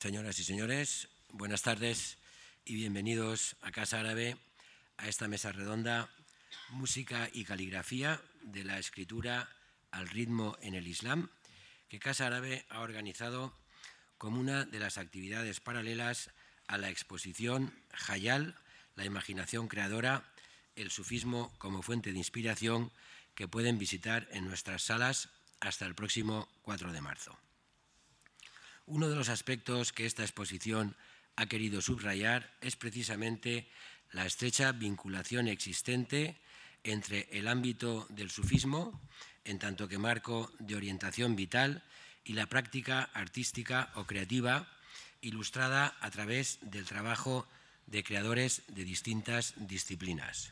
Señoras y señores, buenas tardes y bienvenidos a Casa Árabe, a esta mesa redonda, música y caligrafía de la escritura al ritmo en el Islam, que Casa Árabe ha organizado como una de las actividades paralelas a la exposición Hayal, la imaginación creadora, el sufismo como fuente de inspiración, que pueden visitar en nuestras salas hasta el próximo 4 de marzo. Uno de los aspectos que esta exposición ha querido subrayar es precisamente la estrecha vinculación existente entre el ámbito del sufismo, en tanto que marco de orientación vital, y la práctica artística o creativa, ilustrada a través del trabajo de creadores de distintas disciplinas.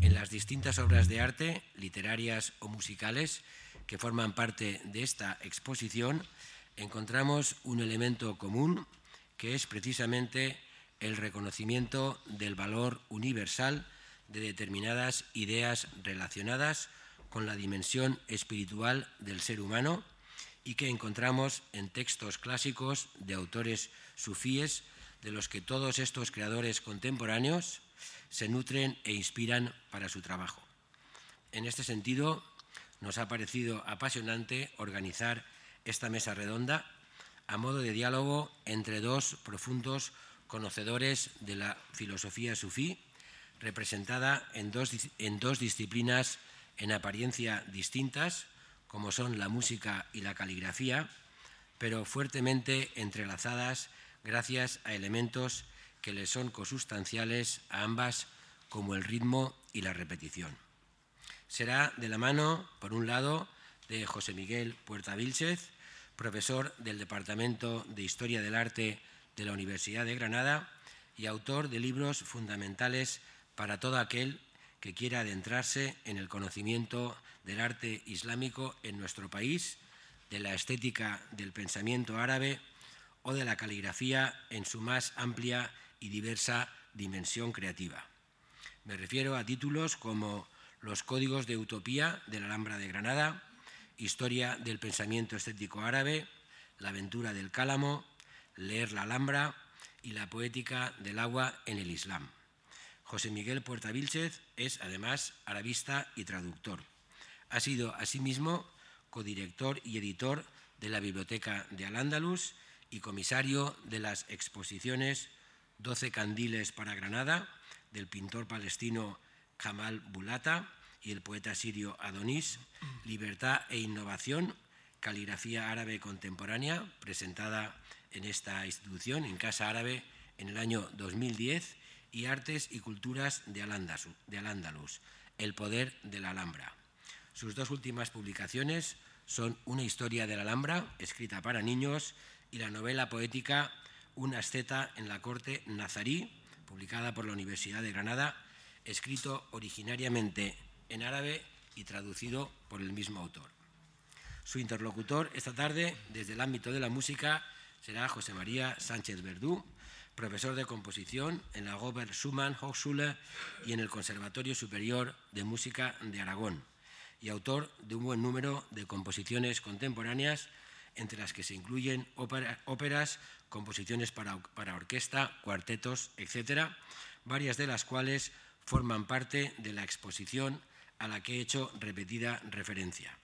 En las distintas obras de arte, literarias o musicales, que forman parte de esta exposición, encontramos un elemento común que es precisamente el reconocimiento del valor universal de determinadas ideas relacionadas con la dimensión espiritual del ser humano y que encontramos en textos clásicos de autores sufíes de los que todos estos creadores contemporáneos se nutren e inspiran para su trabajo. En este sentido, nos ha parecido apasionante organizar esta mesa redonda a modo de diálogo entre dos profundos conocedores de la filosofía sufí, representada en dos, en dos disciplinas en apariencia distintas, como son la música y la caligrafía, pero fuertemente entrelazadas gracias a elementos que les son consustanciales a ambas, como el ritmo y la repetición. Será de la mano, por un lado, de José Miguel Puerta Vilchez, profesor del Departamento de Historia del Arte de la Universidad de Granada y autor de libros fundamentales para todo aquel que quiera adentrarse en el conocimiento del arte islámico en nuestro país, de la estética del pensamiento árabe o de la caligrafía en su más amplia y diversa dimensión creativa. Me refiero a títulos como Los Códigos de Utopía de la Alhambra de Granada, Historia del pensamiento estético árabe, La aventura del cálamo, Leer la Alhambra y La poética del agua en el Islam. José Miguel Puerta Vilchez es además arabista y traductor. Ha sido asimismo codirector y editor de la Biblioteca de Al-Ándalus y comisario de las exposiciones Doce candiles para Granada del pintor palestino Jamal Bulata y el poeta sirio Adonis, Libertad e Innovación, caligrafía árabe contemporánea, presentada en esta institución, en Casa Árabe, en el año 2010, y Artes y Culturas de Al-Ándalus, El Poder de la Alhambra. Sus dos últimas publicaciones son Una historia de la Alhambra, escrita para niños, y la novela poética Una asceta en la corte nazarí, publicada por la Universidad de Granada, escrito originariamente en árabe y traducido por el mismo autor. Su interlocutor esta tarde, desde el ámbito de la música, será José María Sánchez Verdú, profesor de composición en la Robert Schumann Hochschule y en el Conservatorio Superior de Música de Aragón, y autor de un buen número de composiciones contemporáneas, entre las que se incluyen óperas, composiciones para, para orquesta, cuartetos, etc., varias de las cuales forman parte de la exposición a la que he hecho repetida referencia.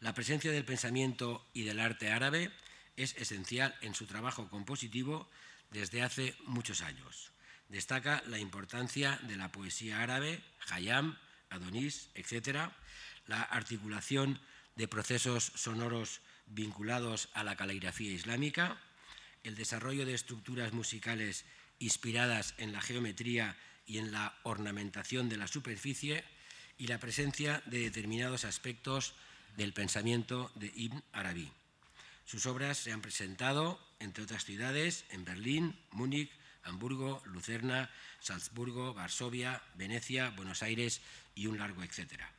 La presencia del pensamiento y del arte árabe es esencial en su trabajo compositivo desde hace muchos años. Destaca la importancia de la poesía árabe, Hayam, Adonis, etc., la articulación de procesos sonoros vinculados a la caligrafía islámica, el desarrollo de estructuras musicales inspiradas en la geometría y en la ornamentación de la superficie, y la presencia de determinados aspectos del pensamiento de Ibn Arabi. Sus obras se han presentado, entre otras ciudades, en Berlín, Múnich, Hamburgo, Lucerna, Salzburgo, Varsovia, Venecia, Buenos Aires y un largo etcétera.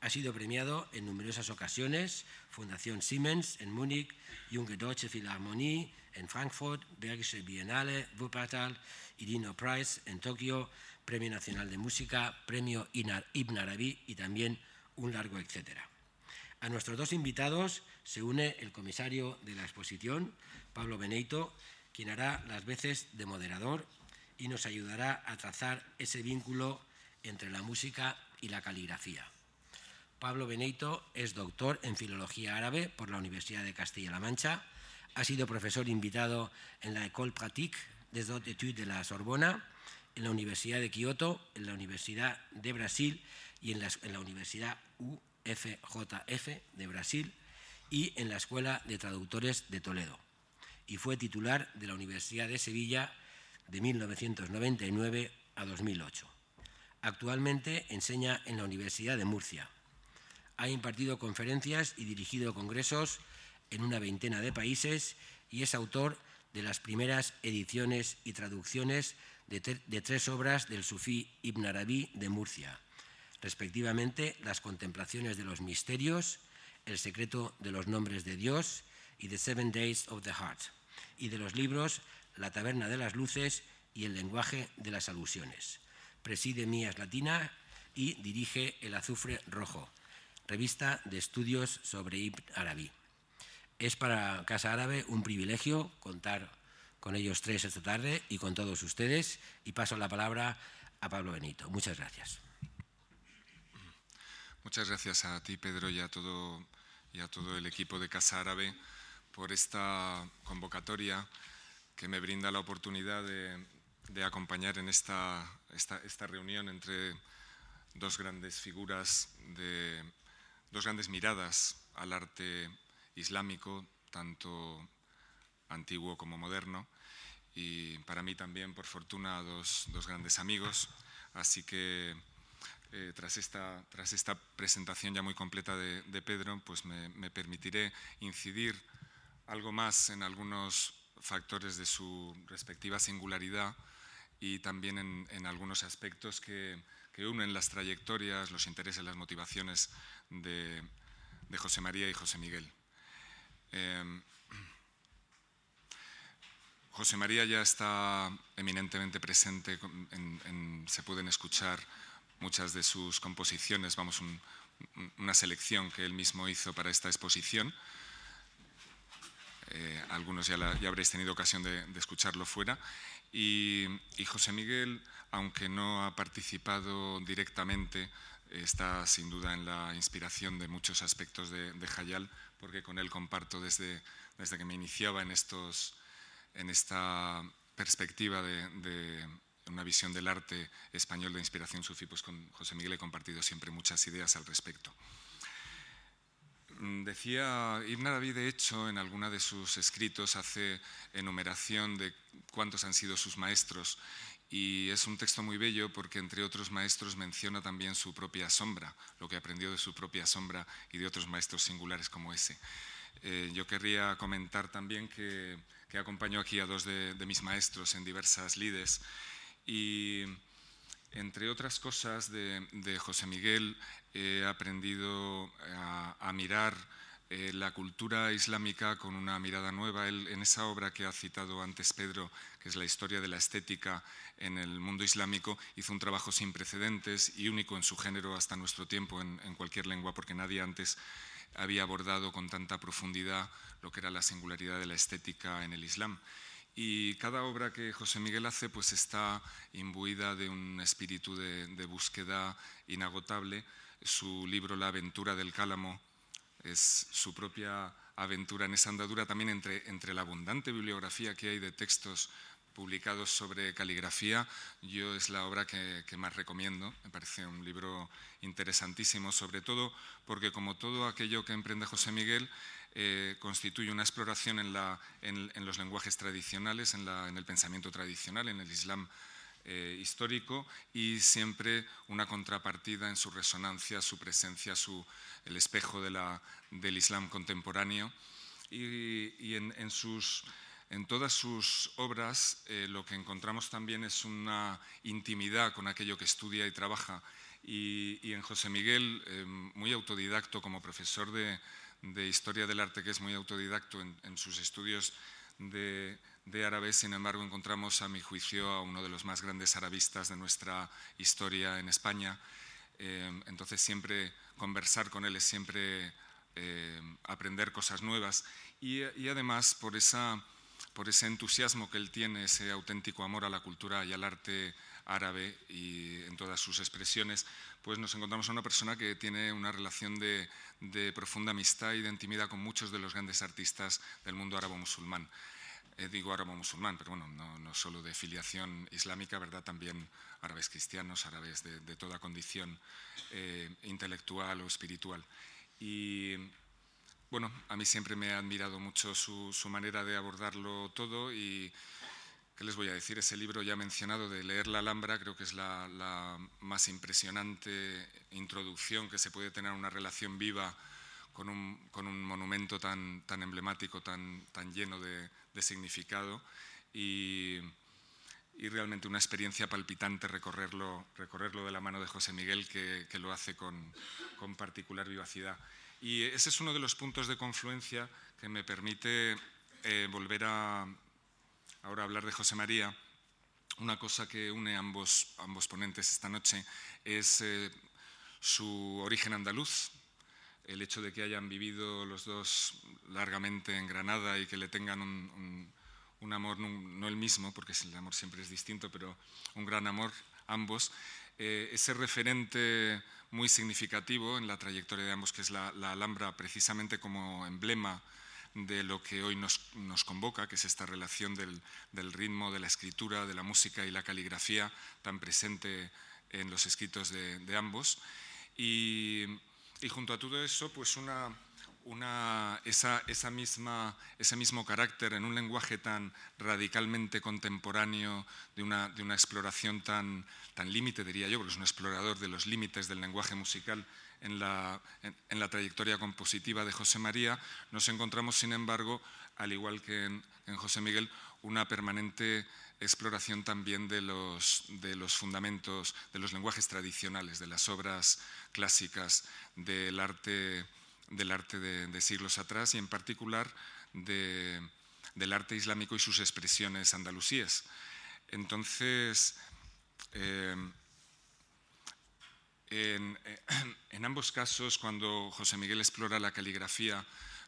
Ha sido premiado en numerosas ocasiones, Fundación Siemens en Múnich, Junge Deutsche Philharmonie en Frankfurt, Bergische Biennale, Wuppertal, Irino Prize en Tokio, Premio Nacional de Música, Premio Ibn Arabi y también un largo etcétera. A nuestros dos invitados se une el comisario de la exposición, Pablo Beneito, quien hará las veces de moderador y nos ayudará a trazar ese vínculo entre la música y la caligrafía. Pablo Beneito es doctor en Filología Árabe por la Universidad de Castilla-La Mancha, ha sido profesor invitado en la École Pratique des Hautes Études de la Sorbona, en la Universidad de Kioto, en la Universidad de Brasil y en la, en la Universidad UFJF de Brasil y en la Escuela de Traductores de Toledo. Y fue titular de la Universidad de Sevilla de 1999 a 2008. Actualmente enseña en la Universidad de Murcia. Ha impartido conferencias y dirigido congresos en una veintena de países y es autor de las primeras ediciones y traducciones de, tres obras del sufí Ibn Arabi de Murcia, respectivamente Las contemplaciones de los misterios, El secreto de los nombres de Dios y The Seven Days of the Heart, y de los libros La taberna de las luces y El lenguaje de las alusiones. Preside Mías Latina y dirige El azufre rojo, revista de estudios sobre Ibn Arabi. Es para Casa Árabe un privilegio contar con ellos tres esta tarde y con todos ustedes. Y paso la palabra a Pablo Benito. Muchas gracias. Muchas gracias a ti, Pedro, y a todo, y a todo el equipo de Casa Árabe por esta convocatoria que me brinda la oportunidad de, acompañar en esta, esta, esta, reunión entre dos grandes figuras, de, dos grandes miradas al arte islámico, tanto antiguo como moderno, y para mí también, por fortuna, dos, dos grandes amigos. Así que eh, tras, esta, tras esta presentación ya muy completa de, Pedro, pues me, permitiré incidir algo más en algunos factores de su respectiva singularidad y también en, en algunos aspectos que, unen las trayectorias, los intereses, las motivaciones de José María y José Miguel. Eh, José María ya está eminentemente presente, en, se pueden escuchar muchas de sus composiciones, vamos, un, una selección que él mismo hizo para esta exposición. Eh, algunos ya, habréis tenido ocasión de, escucharlo fuera. Y, y, José Miguel, aunque no ha participado directamente, está sin duda en la inspiración de muchos aspectos de, de Hayal, porque con él comparto desde, desde que me iniciaba en estos en esta perspectiva de, una visión del arte español de inspiración sufí, pues con José Miguel he compartido siempre muchas ideas al respecto. Mm, decía Ibn Arabi, de hecho, en alguna de sus escritos hace enumeración de cuántos han sido sus maestros y es un texto muy bello porque entre otros maestros menciona también su propia sombra, lo que aprendió de su propia sombra y de otros maestros singulares como ese. Eh, yo querría comentar también que que acompañó aquí a dos de, mis maestros en diversas lides. Y entre otras cosas de, de José Miguel he aprendido a mirar eh, la cultura islámica con una mirada nueva. En esa obra que ha citado antes Pedro, que es la historia de la estética en el mundo islámico, hizo un trabajo sin precedentes y único en su género hasta nuestro tiempo en, cualquier lengua, porque nadie antes había abordado con tanta profundidad lo que era la singularidad de la estética en el Islam. Y cada obra que José Miguel hace pues está imbuida de un espíritu de búsqueda inagotable. Su libro La aventura del cálamo es su propia aventura en esa andadura también entre, entre la abundante bibliografía que hay de textos publicados sobre caligrafía, yo es la obra que, más recomiendo. Me parece un libro interesantísimo, sobre todo porque como todo aquello que emprende José Miguel, eh, constituye una exploración en, la, en los lenguajes tradicionales, en, la, en, el pensamiento tradicional, en el Islam eh, histórico y siempre una contrapartida en su resonancia, su presencia, el espejo del Islam contemporáneo. Y, en, sus en todas sus obras eh, lo que encontramos también es una intimidad con aquello que estudia y trabaja. Y, en José Miguel, eh, muy autodidacto como profesor de, Historia del Arte, que es muy autodidacto en sus estudios de, de, árabe, sin embargo encontramos a mi juicio a uno de los más grandes arabistas de nuestra historia en España. Eh, entonces siempre conversar con él es siempre eh, aprender cosas nuevas y, además por esa por ese entusiasmo que él tiene, ese auténtico amor a la cultura y al arte árabe y en todas sus expresiones, pues nos encontramos a una persona que tiene una relación de, profunda amistad y de intimidad con muchos de los grandes artistas del mundo árabe-musulmán. Eh, digo árabe-musulmán, pero bueno, no, solo de filiación islámica, ¿verdad? También árabes cristianos, árabes de, toda condición eh, intelectual o espiritual. Y bueno, a mí siempre me ha admirado mucho su, su manera de abordarlo todo y ¿Qué les voy a decir? Ese libro ya mencionado de Leer la Alhambra creo que es la, más impresionante introducción que se puede tener a una relación viva con un, monumento tan, tan emblemático, tan, tan lleno de, significado y, realmente una experiencia palpitante recorrerlo, recorrerlo de la mano de José Miguel que, lo hace con, con, particular vivacidad. Y ese es uno de los puntos de confluencia que me permite eh, volver a, ahora hablar de José María, una cosa que une a ambos, ambos ponentes esta noche es eh, su origen andaluz, el hecho de que hayan vivido los dos largamente en Granada y que le tengan un, amor, no, el mismo, porque el amor siempre es distinto, pero un gran amor ambos. Eh, ese referente muy significativo en la trayectoria de ambos, que es la Alhambra precisamente como emblema de lo que hoy nos, convoca, que es esta relación del, ritmo, de la escritura, de la música y la caligrafía tan presente en los escritos de, ambos. Y, junto a todo eso, pues una, una, esa, esa misma, ese mismo carácter en un lenguaje tan radicalmente contemporáneo, de una, de una exploración tan, tan límite, diría yo, porque es un explorador de los límites del lenguaje musical, en la, trayectoria compositiva de José María, nos encontramos, sin embargo, al igual que en, José Miguel, una permanente exploración también de los, fundamentos, de los lenguajes tradicionales, de las obras clásicas del arte, del arte de, siglos atrás y en particular del arte islámico y sus expresiones andalusíes. Entonces, eh, en, en, ambos casos, cuando José Miguel explora la caligrafía,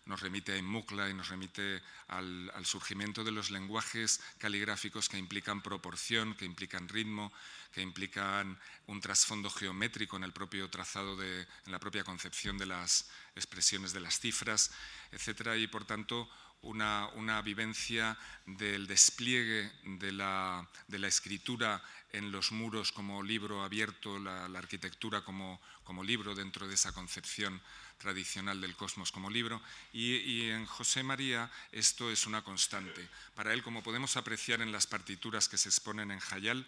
nos remite a Inmucla y nos remite al, surgimiento de los lenguajes caligráficos que implican proporción, que implican ritmo, que implican un trasfondo geométrico en el propio trazado, de, en la propia concepción de las expresiones de las cifras, etc. Y por tanto, una, vivencia del despliegue de la, escritura en los muros como libro abierto, la, arquitectura como, libro dentro de esa concepción tradicional del cosmos como libro. Y, en José María esto es una constante. Para él, como podemos apreciar en las partituras que se exponen en Jayal,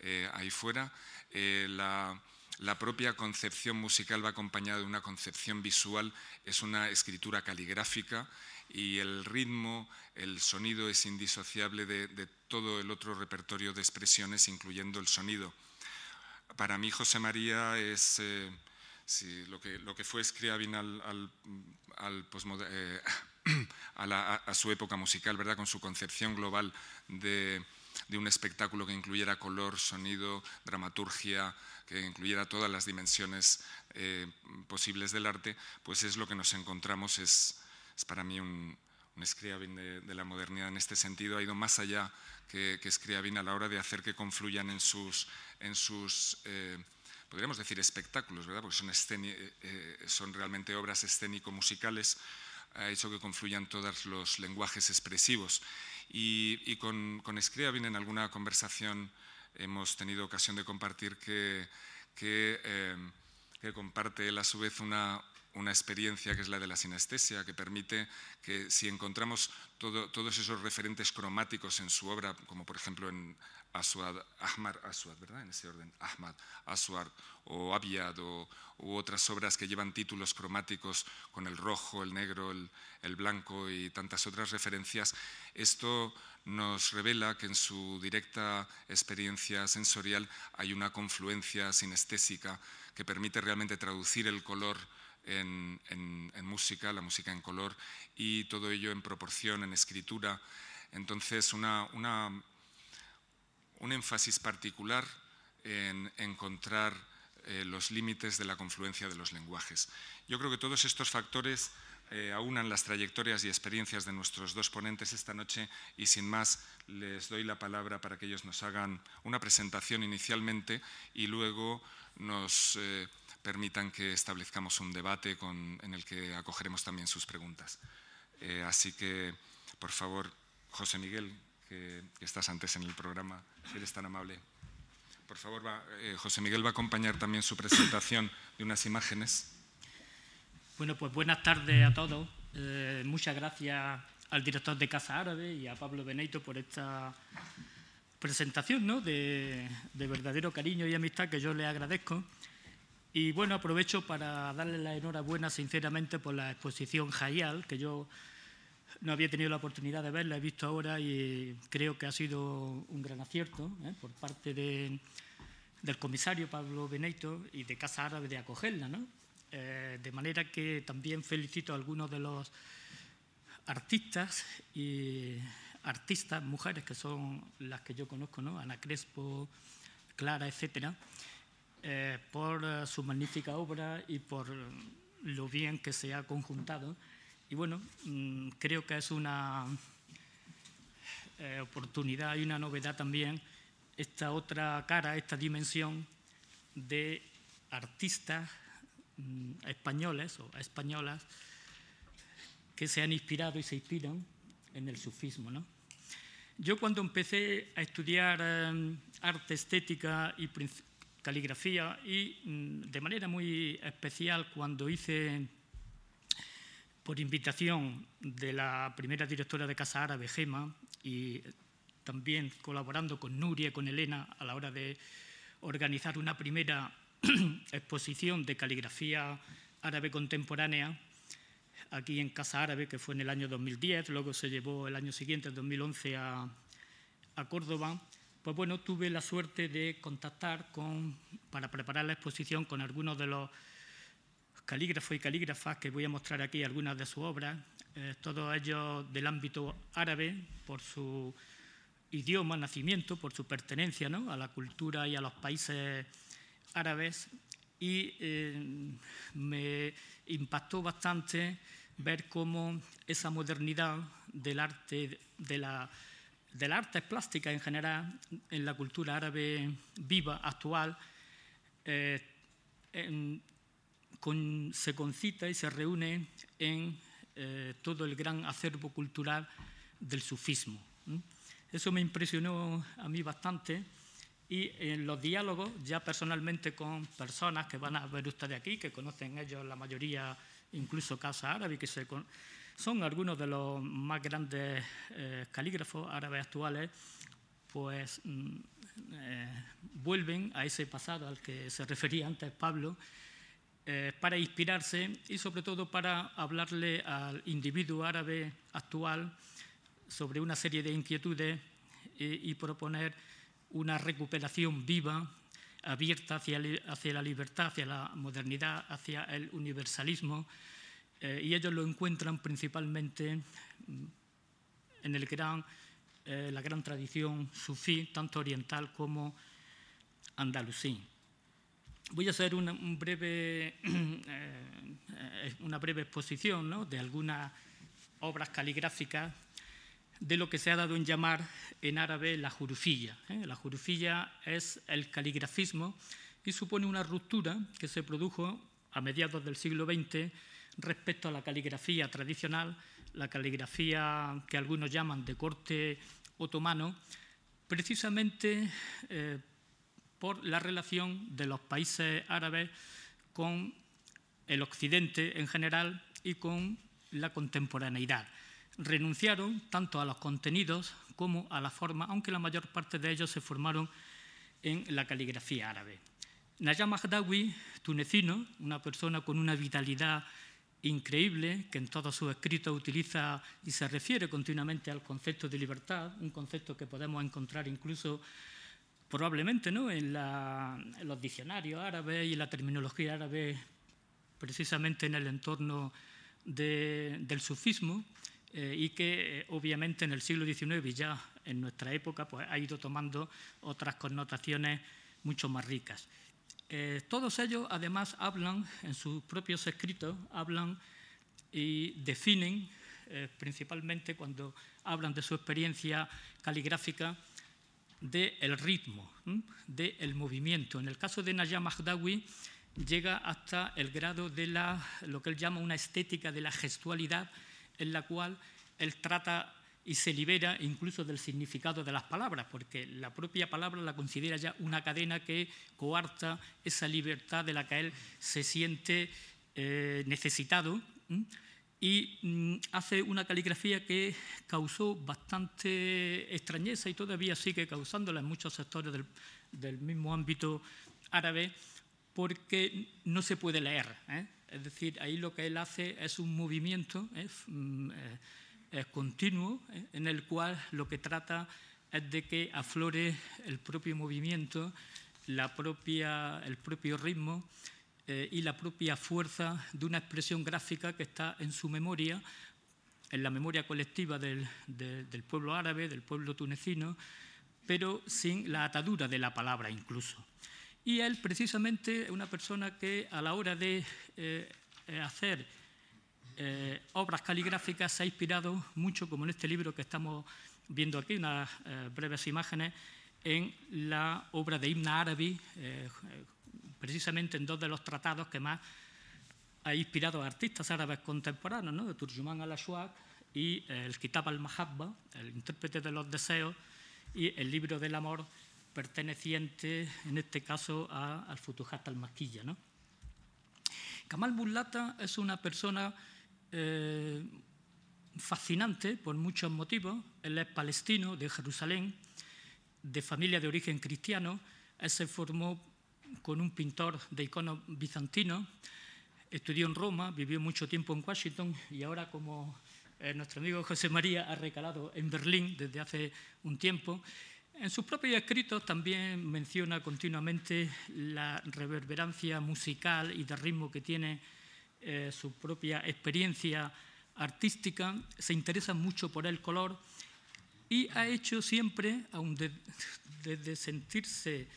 eh, ahí fuera, eh, la, la propia concepción musical va acompañada de una concepción visual, es una escritura caligráfica y el ritmo, el sonido es indisociable de, todo el otro repertorio de expresiones, incluyendo el sonido. Para mí José María es eh, lo, que, lo, que, fue Scriabin al, al, eh, a, su época musical, ¿verdad? con su concepción global de, de un espectáculo que incluyera color, sonido, dramaturgia, que incluyera todas las dimensiones eh, posibles del arte, pues es lo que nos encontramos, es, es para mí un, un Scriabin de, la modernidad en este sentido, ha ido más allá que, que Scriabin a la hora de hacer que confluyan en sus, en sus eh, podríamos decir espectáculos, ¿verdad? porque son, eh, eh, son realmente obras escénico-musicales, ha hecho que confluyan todos los lenguajes expresivos. Y, y con, con Scriabin en alguna conversación hemos tenido ocasión de compartir que, que, que comparte él a su vez una, una experiencia que es la de la sinestesia, que permite que si encontramos todos esos referentes cromáticos en su obra, como por ejemplo en Aswad, Ahmad Aswad, ¿verdad? En ese orden, Ahmad Aswad o Abiad o, u otras obras que llevan títulos cromáticos con el rojo, el negro, el, el blanco y tantas otras referencias, esto nos revela que en su directa experiencia sensorial hay una confluencia sinestésica que permite realmente traducir el color en, música, la música en color y todo ello en proporción, en escritura. Entonces, una, un énfasis particular en encontrar eh, los límites de la confluencia de los lenguajes. Yo creo que todos estos factores eh, aunan las trayectorias y experiencias de nuestros dos ponentes esta noche y sin más les doy la palabra para que ellos nos hagan una presentación inicialmente y luego nos eh, permitan que establezcamos un debate en el que acogeremos también sus preguntas. Eh, así que, por favor, José Miguel, que, estás antes en el programa, si eres tan amable. Por favor, José Miguel va a acompañar también su presentación de unas imágenes. Bueno, pues buenas tardes a todos. Eh, muchas gracias al director de Casa Árabe y a Pablo Beneito por esta presentación ¿no? de, verdadero cariño y amistad que yo le agradezco. Y bueno, aprovecho para darle la enhorabuena sinceramente por la exposición Jayal, que yo no había tenido la oportunidad de verla, he visto ahora y creo que ha sido un gran acierto ¿eh? por parte del comisario Pablo Beneito y de Casa Árabe de acogerla. ¿no? Eh, de manera que también felicito a algunos de los artistas y artistas, mujeres que son las que yo conozco, ¿no? Ana Crespo, Clara, etcétera, eh, por su magnífica obra y por lo bien que se ha conjuntado. Y bueno, mm, creo que es una eh, oportunidad y una novedad también esta otra cara, esta dimensión de artistas Mm, españoles o españolas que se han inspirado y se inspiran en el sufismo. ¿no? Yo cuando empecé a estudiar em, arte estética y caligrafía y mm, de manera muy especial cuando hice por invitación de la primera directora de Casa Árabe, Gema, y también colaborando con Nuria y con Elena a la hora de organizar una primera exposición de caligrafía árabe contemporánea aquí en Casa Árabe, que fue en el año 2010, luego se llevó el año siguiente, en 2011, a, a Córdoba. Pues bueno, tuve la suerte de contactar con, para preparar la exposición con algunos de los calígrafos y calígrafas que voy a mostrar aquí algunas de sus obras, eh, todos ellos del ámbito árabe, por su idioma, nacimiento, por su pertenencia ¿no? a la cultura y a los países árabes y eh, me impactó bastante ver cómo esa modernidad del arte, de la, del arte plástica en general, en la cultura árabe viva, actual, eh, se concita y se reúne en eh, todo el gran acervo cultural del sufismo. Eso me impresionó a mí bastante y en los diálogos, ya personalmente con personas que van a ver ustedes aquí, que conocen ellos la mayoría, incluso Casa Árabe, que son algunos de los más grandes eh, calígrafos árabes actuales, pues mm, eh, vuelven a ese pasado al que se refería antes Pablo, eh, para inspirarse y sobre todo para hablarle al individuo árabe actual sobre una serie de inquietudes y proponer una recuperación viva, abierta hacia, la libertad, hacia la modernidad, hacia el universalismo, eh, y ellos lo encuentran principalmente mm, en el gran, eh, la gran tradición sufí, tanto oriental como andalusí. Voy a hacer una, un breve, eh, una breve exposición de algunas obras caligráficas de lo que se ha dado en llamar en árabe la jurufilla. ¿eh? La jurufilla es el caligrafismo y supone una ruptura que se produjo a mediados del siglo XX respecto a la caligrafía tradicional, la caligrafía que algunos llaman de corte otomano, precisamente eh, por la relación de los países árabes con el occidente en general y con la contemporaneidad renunciaron tanto a los contenidos como a la forma, aunque la mayor parte de ellos se formaron en la caligrafía árabe. Najam Mahdawi, tunecino, una persona con una vitalidad increíble, que en todos sus escritos utiliza y se refiere continuamente al concepto de libertad, un concepto que podemos encontrar incluso probablemente ¿no? en, los diccionarios árabes y la terminología árabe, precisamente en el entorno del sufismo, eh, y que eh, obviamente en el siglo XIX y ya en nuestra época pues, ha ido tomando otras connotaciones mucho más ricas. Eh, todos ellos además hablan, en sus propios escritos, hablan y definen, principalmente cuando hablan de su experiencia caligráfica, del ritmo, del movimiento. En el caso de Najam Mahdawi, llega hasta el grado de la, lo que él llama una estética de la gestualidad, en la cual él trata y se libera incluso del significado de las palabras, porque la propia palabra la considera ya una cadena que coarta esa libertad de la que él se siente eh, necesitado y mm, hace una caligrafía que causó bastante extrañeza y todavía sigue causándola en muchos sectores del, mismo ámbito árabe, porque no se puede leer. ¿eh? Es decir, ahí lo que él hace es un movimiento. Mm, es continuo, ¿eh? en el cual lo que trata es de que aflore el propio movimiento, la propia, el propio ritmo eh, y la propia fuerza de una expresión gráfica que está en su memoria, en la memoria colectiva del, del pueblo árabe, del pueblo tunecino, pero sin la atadura de la palabra incluso. Y él precisamente es una persona que a la hora de eh, hacer eh, obras caligráficas se ha inspirado mucho, como en este libro que estamos viendo aquí, unas eh, breves imágenes, en la obra de Ibn Arabi, eh, precisamente en dos de los tratados que más ha inspirado a artistas árabes contemporáneos, ¿no? de Turjuman al-Ashwaq y el Kitab al-Mahabba, el intérprete de los deseos, y el libro del amor perteneciente, en este caso, al Futuhat al-Maquilla. ¿no? Kamal Bullata es una persona eh, fascinante por muchos motivos. Él es palestino, de Jerusalén, de familia de origen cristiano. Él se formó con un pintor de iconos bizantino, estudió en Roma, vivió mucho tiempo en Washington y ahora, como eh, nuestro amigo José María ha recalado en Berlín desde hace un tiempo, en sus propios escritos también menciona continuamente la reverberancia musical y de ritmo que tiene eh, su propia experiencia artística, se interesa mucho por el color y ha hecho siempre, aun desde sentirse, eh,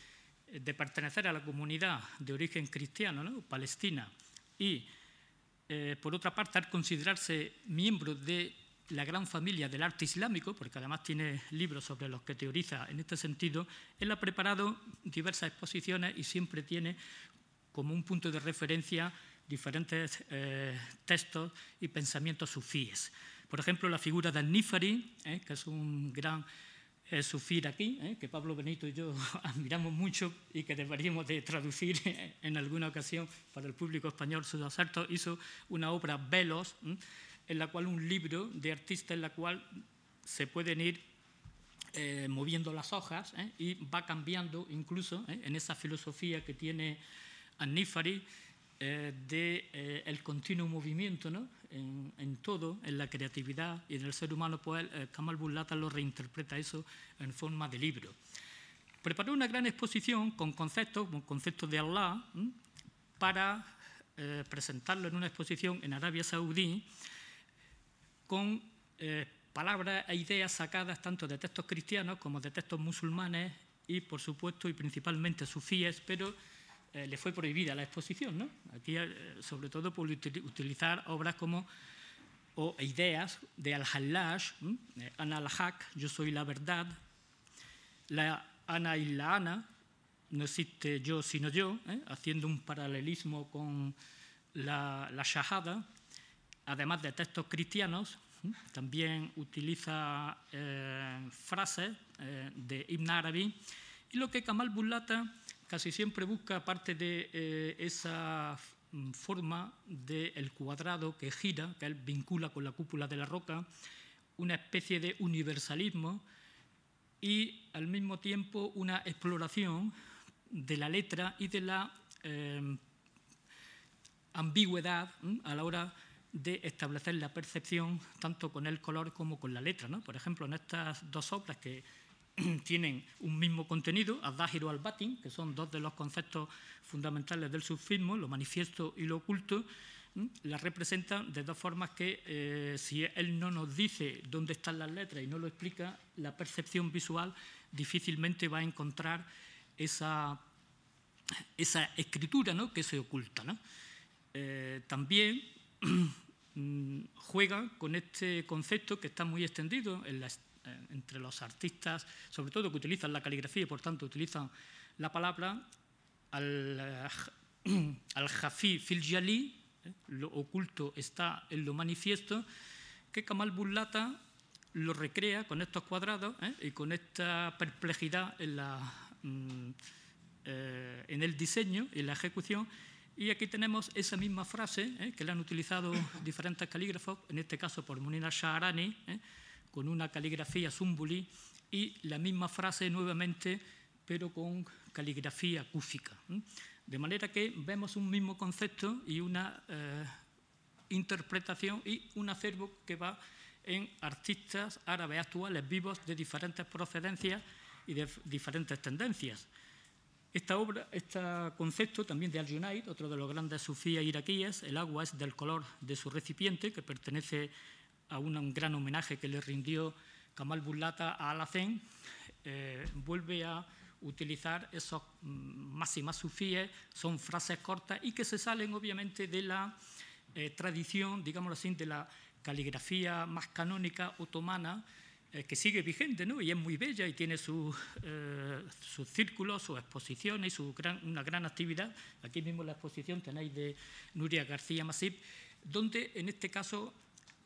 de pertenecer a la comunidad de origen cristiano, palestina, y eh, por otra parte al considerarse miembro de la gran familia del arte islámico, porque además tiene libros sobre los que teoriza en este sentido, él ha preparado diversas exposiciones y siempre tiene como un punto de referencia diferentes eh, textos y pensamientos sufíes. Por ejemplo, la figura de Nifari, eh, que es un gran eh, sufí aquí, que Pablo Benito y yo admiramos mucho y que deberíamos de traducir en alguna ocasión para el público español. Sus acertos hizo una obra Velos, en la cual un libro de artista en la cual se pueden ir moviendo las hojas y va cambiando incluso en esa filosofía que tiene Anífari del eh, de eh, continuo movimiento ¿no? En, todo, en la creatividad y en el ser humano, pues eh, Kamal Bullata lo reinterpreta eso en forma de libro. Preparó una gran exposición con conceptos, con conceptos de Allah, para presentarlo en una exposición en Arabia Saudí con palabras e ideas sacadas tanto de textos cristianos como de textos musulmanes y, por supuesto, y principalmente sufíes, pero eh, le fue prohibida la exposición. ¿no? Aquí, eh, sobre todo, por utilizar obras como o ideas de Al-Hallaj, Ana al-Haq, Yo soy la verdad, la Ana y la Ana, no existe yo sino yo, ¿eh? haciendo un paralelismo con la, la Shahada, además de textos cristianos, también utiliza frases de Ibn Arabi, y lo que Kamal Bullata casi siempre busca, aparte de eh, esa mm, forma del cuadrado que gira, que él vincula con la cúpula de la roca, una especie de universalismo y al mismo tiempo una exploración de la letra y de la em, ambigüedad a la hora de establecer la percepción tanto con el color como con la letra. Por ejemplo, en estas dos obras que tienen un mismo contenido, al-Dahir al-Batin, que son dos de los conceptos fundamentales del sufismo, lo manifiesto y lo oculto, la representan de dos formas que, eh, si él no nos dice dónde están las letras y no lo explica, la percepción visual difícilmente va a encontrar esa, escritura ¿no? que se oculta. Eh, también mm, juega con este concepto que está muy extendido eh, entre los artistas, sobre todo que utilizan la caligrafía y por tanto utilizan la palabra al, al Jafi Filjali, lo oculto está en lo manifiesto, que Kamal Bullata lo recrea con estos cuadrados ¿eh? y con esta perplejidad en, la, mm, eh, en, el diseño y la ejecución. Y aquí tenemos esa misma frase ¿eh? que la han utilizado diferentes calígrafos, en este caso por Munina Shaharani, con una caligrafía zumbuli, y la misma frase nuevamente, pero con caligrafía cúfica. De manera que vemos un mismo concepto y una interpretación y un acervo que va en artistas árabes actuales vivos de diferentes procedencias y de diferentes tendencias. Esta obra, este concepto también de Al-Junaid, otro de los grandes sufíes iraquíes, el agua es del color de su recipiente, que pertenece a un gran homenaje que le rindió Kamal Bullata a Alacén, eh, vuelve a utilizar esos mm, máximas sufíes, son frases cortas y que se salen obviamente de la eh, tradición, digámoslo así, de la caligrafía más canónica otomana, eh, que sigue vigente ¿no? y es muy bella y tiene sus eh, círculos, sus exposiciones y su gran, una gran actividad. Aquí mismo la exposición tenéis de Nuria García Masip, donde en este caso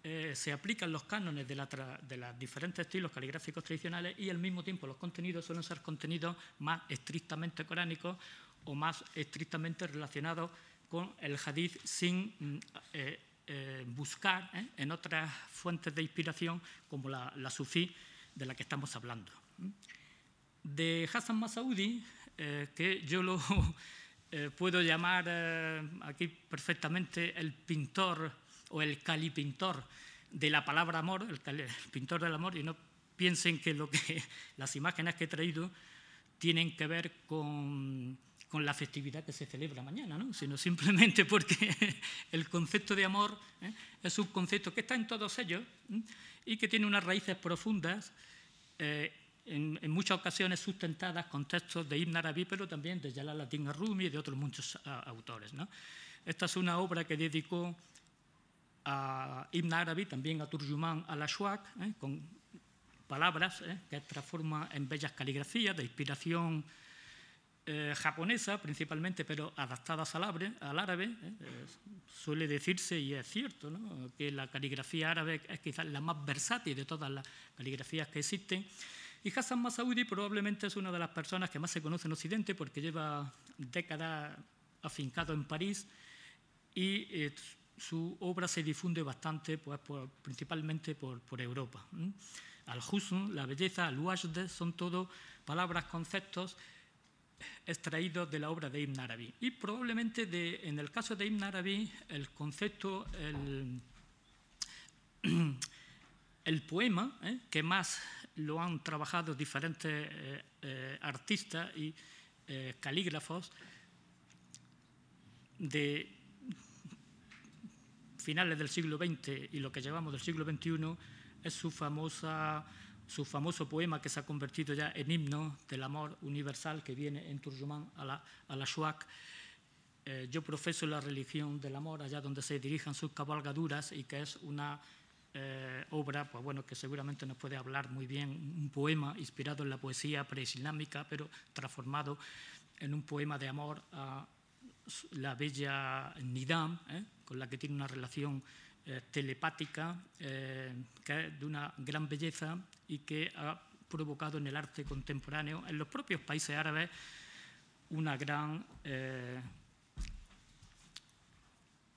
eh, se aplican los cánones de, los diferentes estilos caligráficos tradicionales y al mismo tiempo los contenidos suelen ser contenidos más estrictamente coránicos o más estrictamente relacionados con el hadith sin mm, eh, buscar ¿eh? en otras fuentes de inspiración como la, sufí de la que estamos hablando. De Hassan Masaudi, que yo lo puedo llamar aquí perfectamente el pintor o el calipintor de la palabra amor, el, pintor del amor, y no piensen que, lo que las imágenes que he traído tienen que ver con con la festividad que se celebra mañana, ¿no? sino simplemente porque el concepto de amor ¿eh? es un concepto que está en todos ellos ¿eh? y que tiene unas raíces profundas, eh, en, muchas ocasiones sustentadas con textos de Ibn Arabi, pero también de Jalaluddin Rumi y de otros muchos autores. ¿no? Esta es una obra que dedicó a Ibn Arabi, también a Turjuman al-Ashwaq, con palabras que transforma en bellas caligrafías de inspiración eh, japonesa principalmente, pero adaptadas al árabe, al árabe ¿eh? Eh, suele decirse, y es cierto, que la caligrafía árabe es quizás la más versátil de todas las caligrafías que existen. Y Hassan Masaudi probablemente es una de las personas que más se conoce en Occidente porque lleva décadas afincado en París y su obra se difunde bastante, pues, principalmente por, Europa. Al-Husn, la belleza, al-Wajd, son todo palabras, conceptos extraídos de la obra de Ibn Arabi. Y probablemente en el caso de Ibn Arabi, el concepto, el, poema, ¿eh? que más lo han trabajado diferentes eh, eh, artistas y calígrafos de finales del siglo XX y lo que llevamos del siglo XXI, es su famosa su famoso poema que se ha convertido ya en himno del amor universal que viene en Turjumán a la, a la Shuak. Eh, yo profeso la religión del amor allá donde se dirijan sus cabalgaduras y que es una eh, obra pues bueno, que seguramente nos puede hablar muy bien, un poema inspirado en la poesía preislámica, pero transformado en un poema de amor a la bella Nidam, ¿eh? con la que tiene una relación eh, telepática, eh, que es de una gran belleza y que ha provocado en el arte contemporáneo, en los propios países árabes, una gran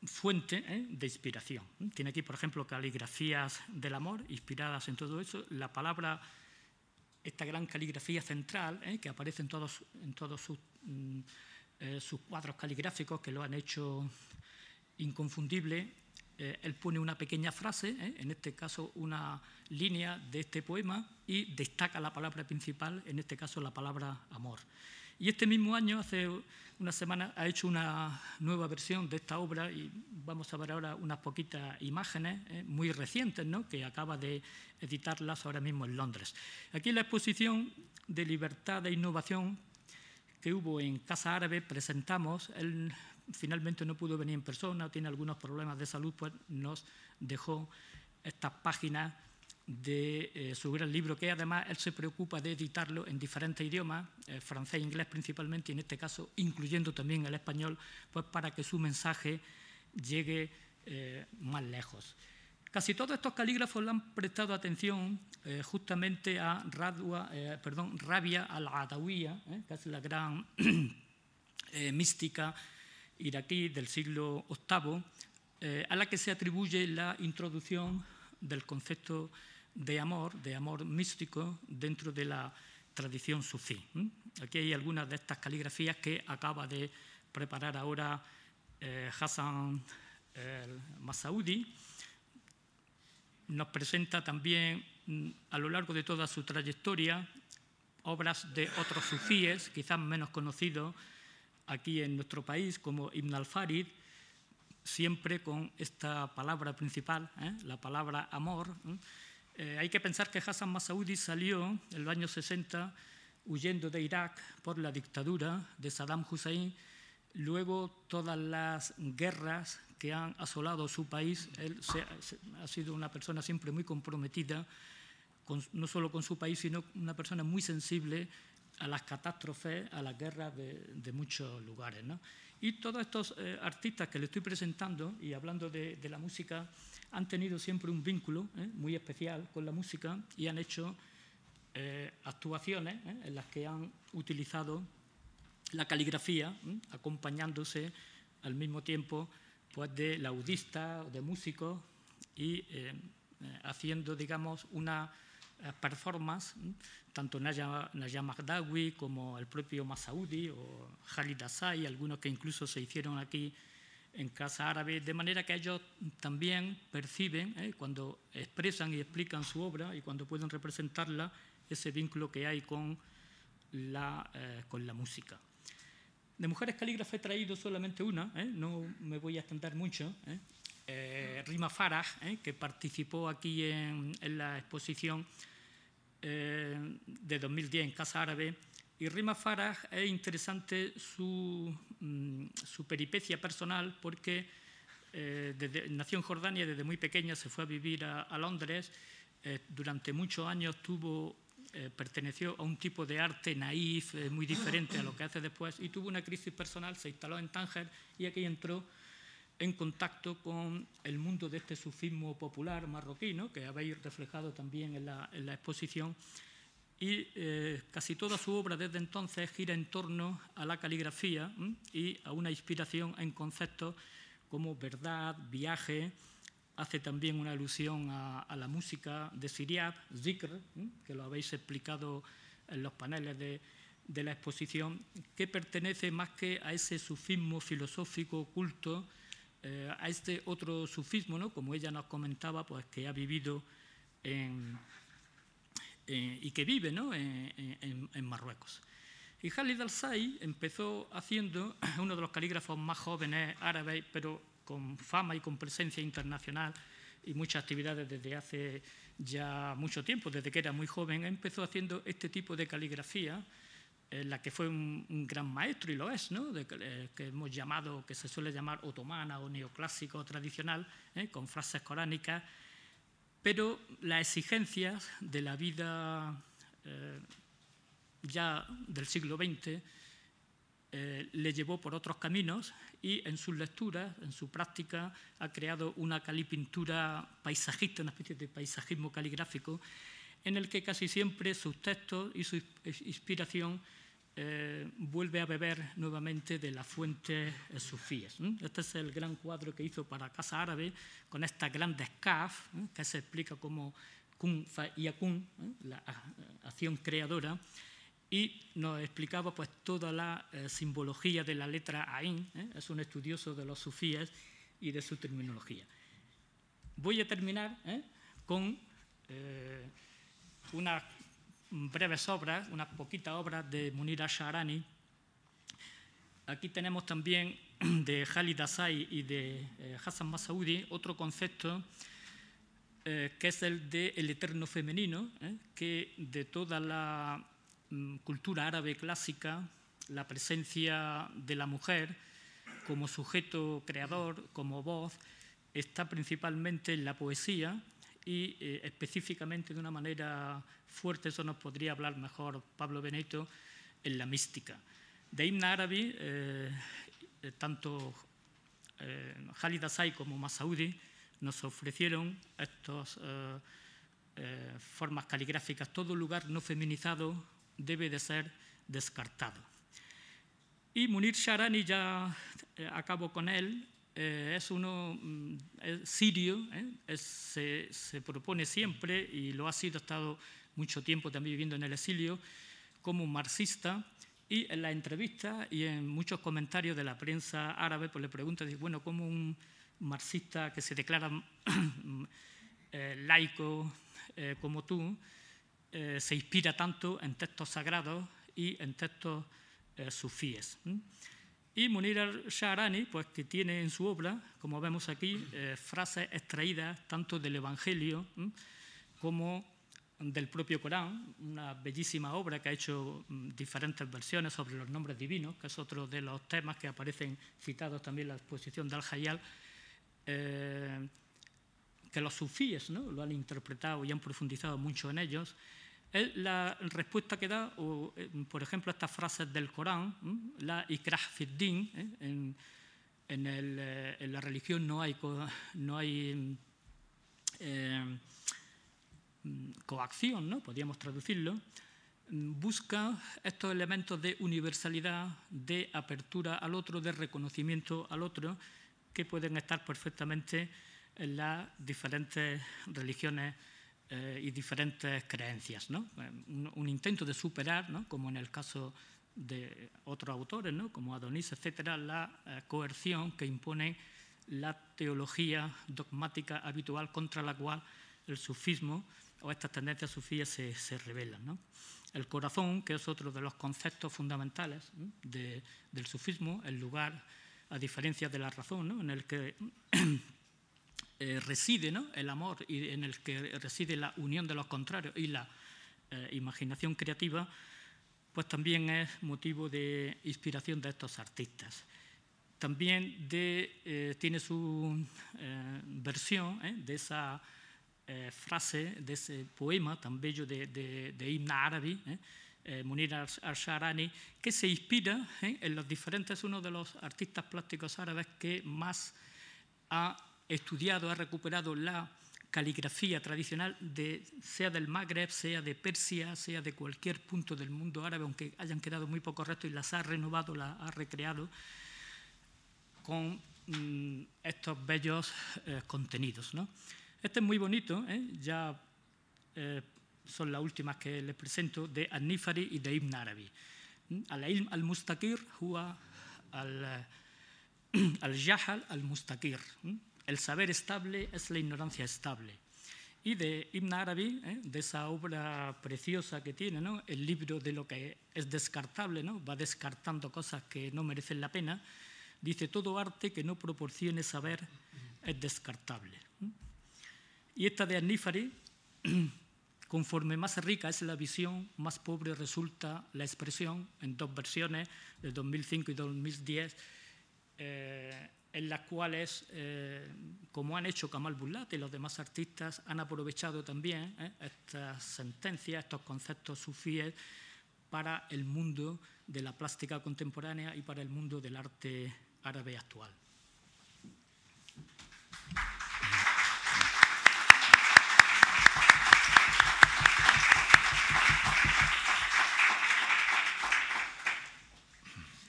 fuente de inspiración. Tiene aquí, por ejemplo, caligrafías del amor inspiradas en todo eso. La palabra, esta gran caligrafía central, que aparece en todos, en todos sus, mm, sus cuadros caligráficos que lo han hecho inconfundible, eh, él pone una pequeña frase, ¿eh? en este caso una línea de este poema, y destaca la palabra principal, en este caso la palabra amor. Y este mismo año, hace una semana, ha hecho una nueva versión de esta obra y vamos a ver ahora unas poquitas imágenes ¿eh? muy recientes, ¿no? que acaba de editarlas ahora mismo en Londres. Aquí la exposición de libertad e innovación que hubo en Casa Árabe presentamos el finalmente no pudo venir en persona, tiene algunos problemas de salud, pues nos dejó estas páginas de eh, su gran libro, que además él se preocupa de editarlo en diferentes idiomas, eh, francés e inglés principalmente, y en este caso incluyendo también el español, pues para que su mensaje llegue eh, más lejos. Casi todos estos calígrafos le han prestado atención justamente a Radua, perdón, Rabia al-Adawiya, que es la gran mística iraquí del siglo VIII, a la que se atribuye la introducción del concepto de amor, de amor místico dentro de la tradición sufí. Aquí hay algunas de estas caligrafías que acaba de preparar ahora eh, Hassan Masaudi. Nos presenta también mm, a lo largo de toda su trayectoria obras de otros sufíes, quizás menos conocidos aquí en nuestro país, como Ibn al-Farid, siempre con esta palabra principal, ¿eh? la palabra amor. Eh, hay que pensar que Hassan Masaudi salió en los años 60 huyendo de Irak por la dictadura de Saddam Hussein. Luego todas las guerras que han asolado su país, él ha sido una persona siempre muy comprometida, no solo con su país, sino una persona muy sensible a las catástrofes, a las guerras de, muchos lugares. Y todos estos eh, artistas que le estoy presentando y hablando de, la música han tenido siempre un vínculo ¿eh? muy especial con la música y han hecho eh, actuaciones en las que han utilizado la caligrafía, acompañándose al mismo tiempo pues, de laudistas, de músicos y haciendo, digamos, una performance tanto Naya, Naya Magdawi como el propio Masaudi o Khalid Asai, algunos que incluso se hicieron aquí en Casa Árabe, de manera que ellos también perciben, ¿eh? cuando expresan y explican su obra y cuando pueden representarla, ese vínculo que hay con la, eh, con la música. De mujeres calígrafas he traído solamente una, ¿eh? no me voy a extender mucho. Rima Farah, que participó aquí en, en la exposición eh, de 2010 en Casa Árabe. Y Rima Farah es interesante su, mm, su peripecia personal porque eh, desde, nació en Jordania, desde muy pequeña se fue a vivir a, Londres. Eh, durante muchos años tuvo, perteneció a un tipo de arte naif, muy diferente a lo que hace después, y tuvo una crisis personal, se instaló en Tánger y aquí entró en contacto con el mundo de este sufismo popular marroquí, que habéis reflejado también en la, exposición. Y eh, casi toda su obra desde entonces gira en torno a la caligrafía y a una inspiración en conceptos como verdad, viaje, hace también una alusión a, la música de Siriab, Zikr, que lo habéis explicado en los paneles de, la exposición, que pertenece más que a ese sufismo filosófico oculto eh, a este otro sufismo, ¿no? como ella nos comentaba, pues que ha vivido y que vive ¿no? en, Marruecos. Y Khalid al-Say empezó haciendo uno de los calígrafos más jóvenes árabes, pero con fama y con presencia internacional y muchas actividades desde hace ya mucho tiempo, desde que era muy joven, empezó haciendo este tipo de caligrafía en la que fue un, gran maestro y lo es, ¿no? eh, que hemos llamado, que se suele llamar otomana o neoclásico tradicional, ¿eh? con frases coránicas, pero las exigencias de la vida eh, ya del siglo XX le llevó por otros caminos y en sus lecturas, en su práctica, ha creado una calipintura paisajista, una especie de paisajismo caligráfico, en el que casi siempre sus textos y su inspiración eh, vuelve a beber nuevamente de las fuentes eh, sufíes. Este es el gran cuadro que hizo para Casa Árabe con estas grandes kaf, que se explica como kun fa yakun, la acción creadora, y nos explicaba pues toda la eh, simbología de la letra Ain, es un estudioso de los sufíes y de su terminología. Voy a terminar con una breves obras, unas poquitas obras de Munir Asharani. Aquí tenemos también de Khalid Asai y de eh, Hassan Masaudi otro concepto eh, que es el de el eterno femenino, eh, que de toda la cultura árabe clásica, la presencia de la mujer como sujeto creador, como voz, está principalmente en la poesía y eh, específicamente de una manera fuerte, eso nos podría hablar mejor Pablo Benito, en la mística. De Ibn Arabi, eh, eh, tanto Khalid Asai como Masaudi nos ofrecieron estas formas caligráficas. Todo lugar no feminizado debe de ser descartado. Y Munir Sharani, ya acabo con él, eh, es uno mm, sirio, ¿eh? se, propone siempre, y lo ha sido, ha estado mucho tiempo también viviendo en el exilio, como un marxista, y en la entrevista y en muchos comentarios de la prensa árabe, pues le preguntan, bueno, ¿cómo un marxista que se declara eh, laico como tú se inspira tanto en textos sagrados y en textos sufíes? Y Munir al-Shahrani, pues, que tiene en su obra, como vemos aquí, eh, frases extraídas tanto del Evangelio como del propio Corán, una bellísima obra que ha hecho mm, diferentes versiones sobre los nombres divinos, que es otro de los temas que aparecen citados también en la exposición de Al-Hayal, eh, que los sufíes ¿no? lo han interpretado y han profundizado mucho en ellos, es la respuesta que da, eh, por ejemplo, estas frases del Corán, la ikrah fiddin, ¿eh? eh, en, la religión no hay, no hay coacción, ¿no? podríamos traducirlo, busca estos elementos de universalidad, de apertura al otro, de reconocimiento al otro, que pueden estar perfectamente en las diferentes religiones eh, y diferentes creencias. ¿no? Un, intento de superar, ¿no? como en el caso de otros autores, ¿no? como Adonis, etcétera, la eh, coerción que impone la teología dogmática habitual contra la cual el sufismo o estas tendencias sufías se, se revelan. ¿no? El corazón, que es otro de los conceptos fundamentales del sufismo, el lugar, a diferencia de la razón, ¿no? en el que eh, reside ¿no? el amor y en el que reside la unión de los contrarios y la eh, imaginación creativa, pues también es motivo de inspiración de estos artistas. También de, eh, tiene su versión de esa frase, de ese poema tan bello de, de, de Ibn Arabi, Munir al-Sharani, que se inspira en los diferentes, es uno de los artistas plásticos árabes que más ha estudiado, ha recuperado la caligrafía tradicional, de, sea del Magreb, sea de Persia, sea de cualquier punto del mundo árabe, aunque hayan quedado muy pocos restos, y las ha renovado, las ha recreado con mm, estos bellos eh, contenidos. ¿no? Este es muy bonito, ¿eh? ya eh, son las últimas que les presento, de An-Nifari y de Ibn Arabi. Al-Ilm al-Mustakir, al-Jahal al-Mustakir. El saber estable es la ignorancia estable. Y de Ibn Arabi, ¿eh? de esa obra preciosa que tiene, el libro de lo que es descartable, ¿no? va descartando cosas que no merecen la pena, dice, todo arte que no proporcione saber es descartable. Y esta de Anífari, conforme más rica es la visión, más pobre resulta la expresión, en dos versiones, de 2005 y 2010, en las cuales, eh, como han hecho Kamal Bulat y los demás artistas, han aprovechado también eh, estas sentencias, estos conceptos sufíes para el mundo de la plástica contemporánea y para el mundo del arte árabe actual.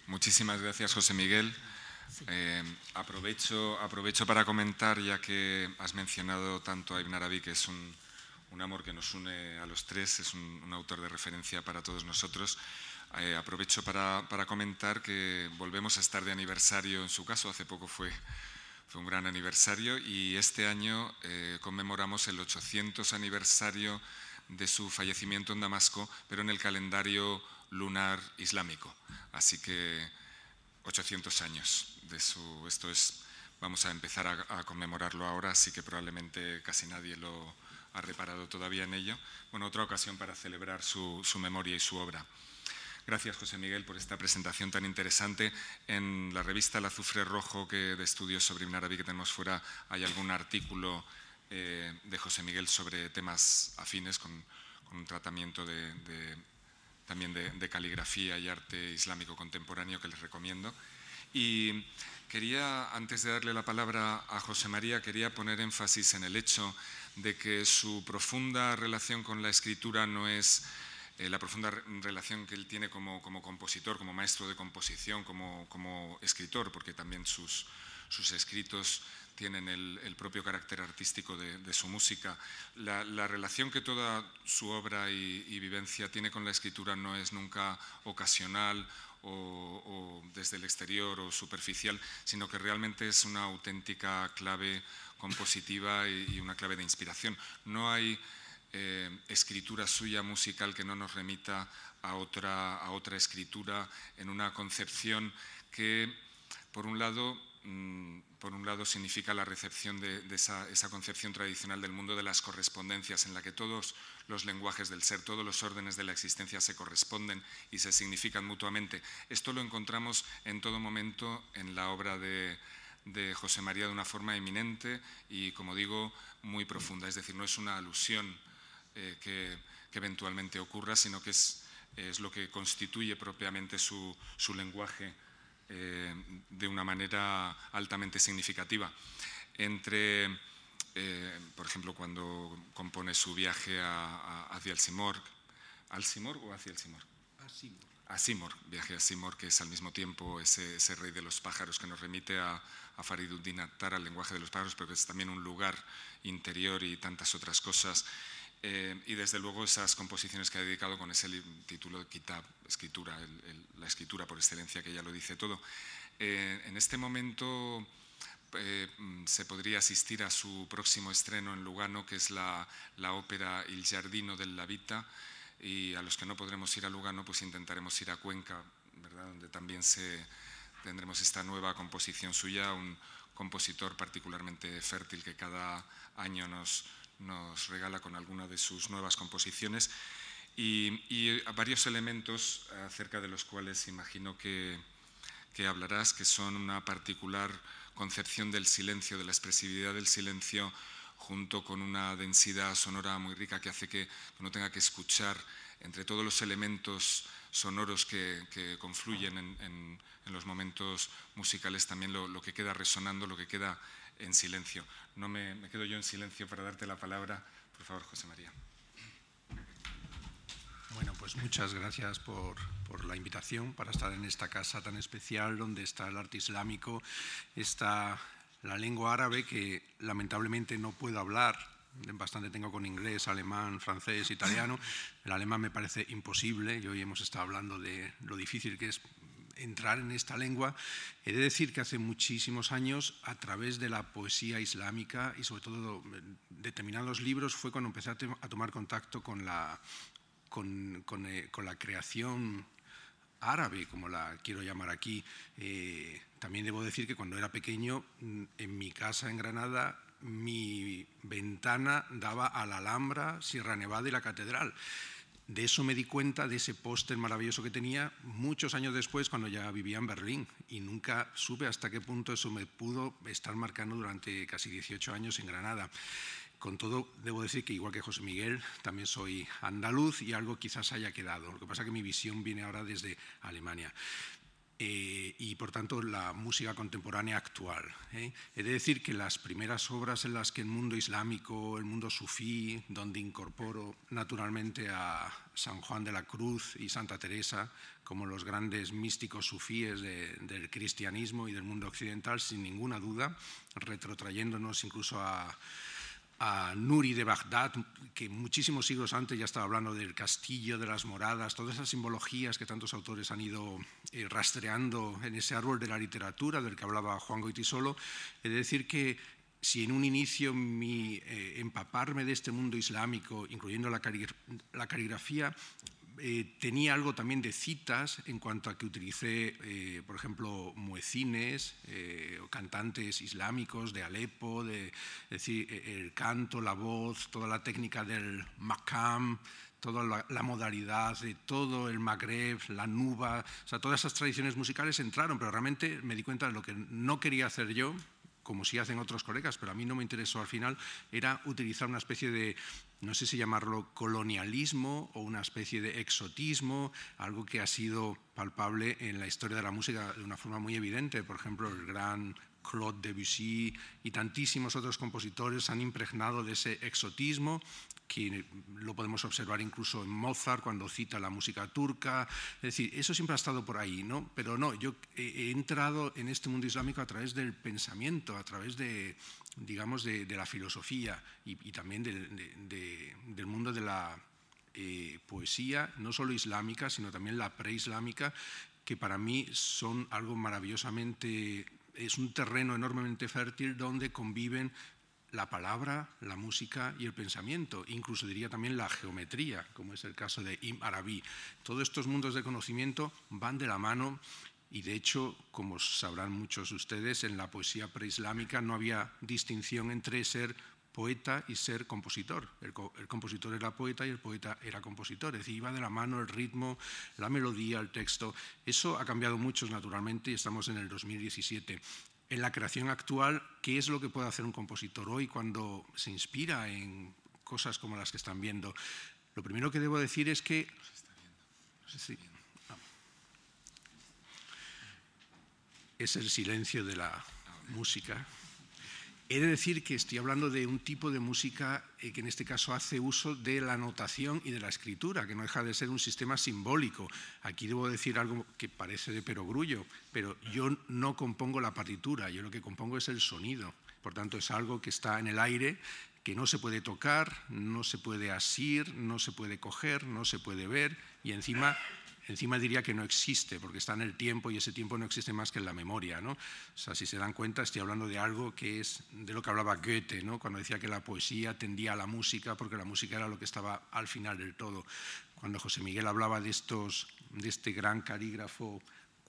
Muchísimas gracias, José Miguel. Eh, aprovecho, aprovecho para comentar, ya que has mencionado tanto a Ibn Arabi, que es un, amor que nos une a los tres, es un, autor de referencia para todos nosotros. Eh, aprovecho para, comentar que volvemos a estar de aniversario en su caso, hace poco fue, fue un gran aniversario y este año eh, conmemoramos el 800 aniversario de su fallecimiento en Damasco, pero en el calendario lunar islámico. Así que 800 años de su... Esto es, vamos a empezar a, conmemorarlo ahora, así que probablemente casi nadie lo ha reparado todavía en ello. Bueno, otra ocasión para celebrar su, memoria y su obra. Gracias, José Miguel, por esta presentación tan interesante. En la revista El Azufre Rojo, que de estudios sobre Ibn Arabi que tenemos fuera, hay algún artículo eh, de José Miguel sobre temas afines con, un tratamiento de, también de, caligrafía y arte islámico contemporáneo que les recomiendo. Y quería, antes de darle la palabra a José María, quería poner énfasis en el hecho de que su profunda relación con la escritura no es eh, la profunda relación que él tiene como, compositor, como maestro de composición, como, escritor, porque también sus, escritos tienen el, propio carácter artístico de, su música. La, relación que toda su obra y, vivencia tiene con la escritura no es nunca ocasional o, desde el exterior o superficial, sino que realmente es una auténtica clave compositiva y, una clave de inspiración. No hay eh, escritura suya musical que no nos remita a otra, escritura en una concepción que, por un lado, por un lado significa la recepción de, esa, concepción tradicional del mundo de las correspondencias, en la que todos los lenguajes del ser, todos los órdenes de la existencia se corresponden y se significan mutuamente. Esto lo encontramos en todo momento en la obra de, José María de una forma eminente y, como digo, muy profunda. Es decir, no es una alusión eh, que, eventualmente ocurra, sino que es, lo que constituye propiamente su lenguaje eh, de una manera altamente significativa. Entre, eh, por ejemplo, cuando compone su viaje hacia el Simor, ¿al Simor o hacia el Simor? A Simor. A Simor, viaje a Simor, que es al mismo tiempo ese, ese rey de los pájaros que nos remite a, a Fariduddin Attar, al lenguaje de los pájaros, pero que es también un lugar interior y tantas otras cosas eh, y desde luego esas composiciones que ha dedicado con ese título de Kitab, escritura, la escritura por excelencia que ya lo dice todo. Eh, en este momento eh, se podría asistir a su próximo estreno en Lugano, que es la, la ópera Il Giardino della Vita, y a los que no podremos ir a Lugano, pues intentaremos ir a Cuenca, ¿verdad? donde también se, tendremos esta nueva composición suya, un compositor particularmente fértil que cada año nos nos regala con alguna de sus nuevas composiciones. Y, varios elementos acerca de los cuales imagino que, que hablarás, que son una particular concepción del silencio, de la expresividad del silencio, junto con una densidad sonora muy rica que hace que uno tenga que escuchar entre todos los elementos sonoros que, confluyen en, los momentos musicales también lo, lo, que queda resonando, lo que queda en silencio. No me, quedo yo en silencio para darte la palabra. Por favor, José María. Bueno, pues muchas gracias por, la invitación para estar en esta casa tan especial donde está el arte islámico, está la lengua árabe que lamentablemente no puedo hablar, bastante tengo con inglés, alemán, francés, italiano. El alemán me parece imposible y hoy hemos estado hablando de lo difícil que es entrar en esta lengua, he de decir que hace muchísimos años, a través de la poesía islámica y sobre todo determinados libros, fue cuando empecé a, tomar contacto con la, con, eh, la creación árabe, como la quiero llamar aquí. Eh, también debo decir que cuando era pequeño, mm, en mi casa en Granada, mi ventana daba a la Alhambra, Sierra Nevada y la Catedral. De eso me di cuenta, de ese póster maravilloso que tenía, muchos años después, cuando ya vivía en Berlín. Y nunca supe hasta qué punto eso me pudo estar marcando durante casi 18 años en Granada. Con todo, debo decir que igual que José Miguel, también soy andaluz y algo quizás haya quedado. Lo que pasa es que mi visión viene ahora desde Alemania. Eh, y por tanto la música contemporánea actual. ¿eh? He de decir que las primeras obras en las que el mundo islámico, el mundo sufí, donde incorporo naturalmente a San Juan de la Cruz y Santa Teresa como los grandes místicos sufíes del cristianismo y del mundo occidental, sin ninguna duda, retrotrayéndonos incluso a Nuri de Bagdad, que muchísimos siglos antes ya estaba hablando del castillo, de las moradas, todas esas simbologías que tantos autores han ido eh, rastreando en ese árbol de la literatura del que hablaba Juan Goitisolo. He de decir que si en un inicio mi eh, empaparme de este mundo islámico, incluyendo la, la caligrafía, eh, tenía algo también de citas en cuanto a que utilicé, eh, por ejemplo, muecines, eh, cantantes islámicos de Alepo, de, decir, el canto, la voz, toda la técnica del makam, toda la, modalidad de todo el Magreb, la nuba, o sea, todas esas tradiciones musicales entraron, pero realmente me di cuenta de lo que no quería hacer yo, como sí hacen otros colegas, pero a mí no me interesó al final, era utilizar una especie de, no sé si llamarlo colonialismo o una especie de exotismo, algo que ha sido palpable en la historia de la música de una forma muy evidente. Por ejemplo, el gran Claude Debussy y tantísimos otros compositores han impregnado de ese exotismo que lo podemos observar incluso en Mozart cuando cita la música turca. Es decir, eso siempre ha estado por ahí, ¿no? Pero no, yo he entrado en este mundo islámico a través del pensamiento, a través de, digamos, de, la filosofía y, también del mundo de la eh, poesía, no solo islámica, sino también la preislámica, que para mí son algo maravillosamente es un terreno enormemente fértil donde conviven la palabra, la música y el pensamiento, incluso diría también la geometría, como es el caso de Im Arabi. Todos estos mundos de conocimiento van de la mano y de hecho, como sabrán muchos de ustedes, en la poesía preislámica no había distinción entre ser poeta y ser compositor. El, compositor era poeta y el poeta era compositor. Es decir, iba de la mano el ritmo, la melodía, el texto. Eso ha cambiado mucho, naturalmente, y estamos en el 2017. En la creación actual, ¿qué es lo que puede hacer un compositor hoy cuando se inspira en cosas como las que están viendo? Lo primero que debo decir es que... Es el silencio de la música. He de decir que estoy hablando de un tipo de música eh, que en este caso hace uso de la notación y de la escritura, que no deja de ser un sistema simbólico. Aquí debo decir algo que parece de perogrullo, pero yo no compongo la partitura, yo lo que compongo es el sonido. Por tanto, es algo que está en el aire, que no se puede tocar, no se puede asir, no se puede coger, no se puede ver, y encima encima diría que no existe, porque está en el tiempo y ese tiempo no existe más que en la memoria. ¿no? O sea, si se dan cuenta, estoy hablando de algo que es de lo que hablaba Goethe, ¿no? cuando decía que la poesía tendía a la música, porque la música era lo que estaba al final del todo. Cuando José Miguel hablaba de, estos, de este gran carígrafo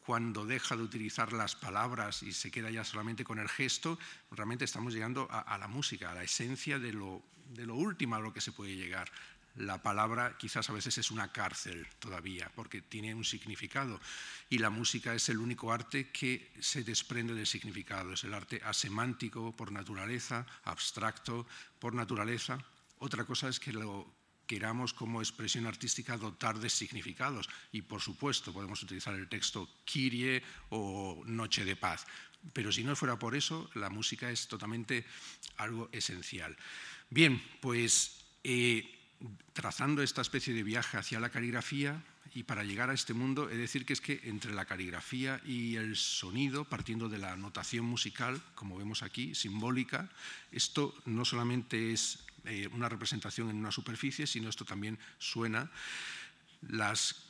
cuando deja de utilizar las palabras y se queda ya solamente con el gesto, realmente estamos llegando a, la música, a la esencia de lo, de lo último a lo que se puede llegar la palabra quizás a veces es una cárcel todavía, porque tiene un significado. Y la música es el único arte que se desprende del significado. Es el arte asemántico por naturaleza, abstracto por naturaleza. Otra cosa es que lo queramos como expresión artística dotar de significados. Y por supuesto podemos utilizar el texto Kyrie o Noche de Paz. Pero si no fuera por eso, la música es totalmente algo esencial. Bien, pues... Eh, trazando esta especie de viaje hacia la caligrafía y para llegar a este mundo he de decir que es que entre la caligrafía y el sonido, partiendo de la notación musical, como vemos aquí, simbólica, esto no solamente es eh, una representación en una superficie, sino esto también suena. Las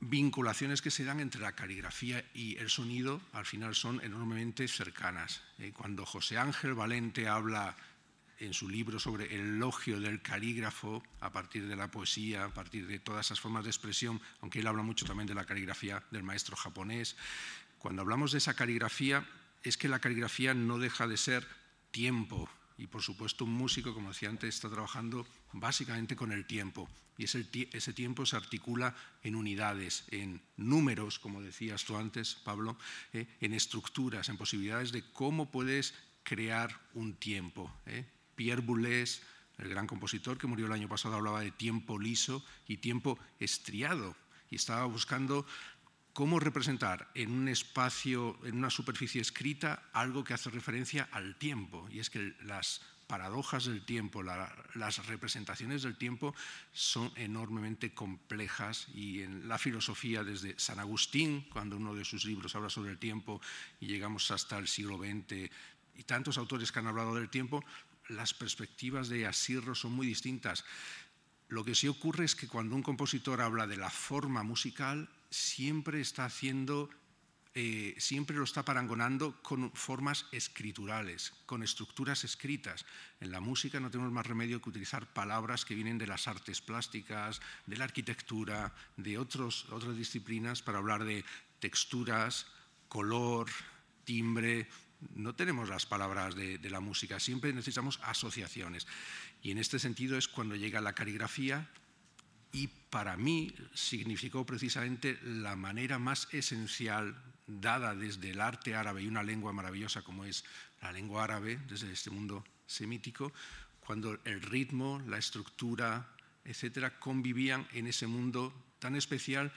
vinculaciones que se dan entre la caligrafía y el sonido al final son enormemente cercanas. Eh, cuando José Ángel Valente habla en su libro sobre el elogio del calígrafo a partir de la poesía, a partir de todas esas formas de expresión, aunque él habla mucho también de la caligrafía del maestro japonés. Cuando hablamos de esa caligrafía, es que la caligrafía no deja de ser tiempo. Y por supuesto un músico, como decía antes, está trabajando básicamente con el tiempo. Y ese, ese tiempo se articula en unidades, en números, como decías tú antes, Pablo, eh, en estructuras, en posibilidades de cómo puedes crear un tiempo. Eh. Pierre Boulez, el gran compositor que murió el año pasado, hablaba de tiempo liso y tiempo estriado y estaba buscando cómo representar en un espacio, en una superficie escrita, algo que hace referencia al tiempo. Y es que las paradojas del tiempo, las representaciones del tiempo son enormemente complejas y en la filosofía desde San Agustín, cuando uno de sus libros habla sobre el tiempo y llegamos hasta el siglo XX y tantos autores que han hablado del tiempo, las perspectivas de Asirro son muy distintas. Lo que sí ocurre es que cuando un compositor habla de la forma musical, siempre está haciendo, eh, siempre lo está parangonando con formas escriturales, con estructuras escritas. En la música no tenemos más remedio que utilizar palabras que vienen de las artes plásticas, de la arquitectura, de otros, otras disciplinas para hablar de texturas, color, timbre, no tenemos las palabras de, la música, siempre necesitamos asociaciones. Y en este sentido es cuando llega la caligrafía y para mí significó precisamente la manera más esencial dada desde el arte árabe y una lengua maravillosa como es la lengua árabe, desde este mundo semítico, cuando el ritmo, la estructura, etcétera, convivían en ese mundo tan especial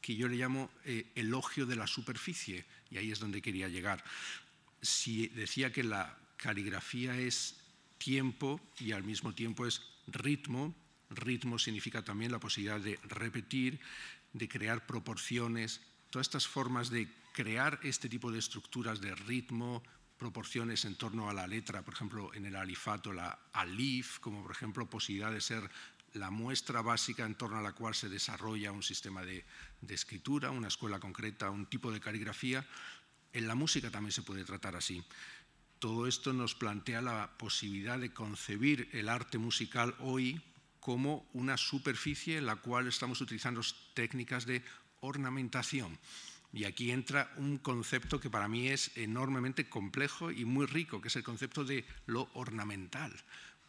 que yo le llamo eh, elogio de la superficie, y ahí es donde quería llegar. Si decía que la caligrafía es tiempo y al mismo tiempo es ritmo, ritmo significa también la posibilidad de repetir, de crear proporciones, todas estas formas de crear este tipo de estructuras de ritmo, proporciones en torno a la letra, por ejemplo, en el alifato, la alif, como por ejemplo posibilidad de ser la muestra básica en torno a la cual se desarrolla un sistema de, escritura, una escuela concreta, un tipo de caligrafía. En la música también se puede tratar así. Todo esto nos plantea la posibilidad de concebir el arte musical hoy como una superficie en la cual estamos utilizando técnicas de ornamentación. Y aquí entra un concepto que para mí es enormemente complejo y muy rico, que es el concepto de lo ornamental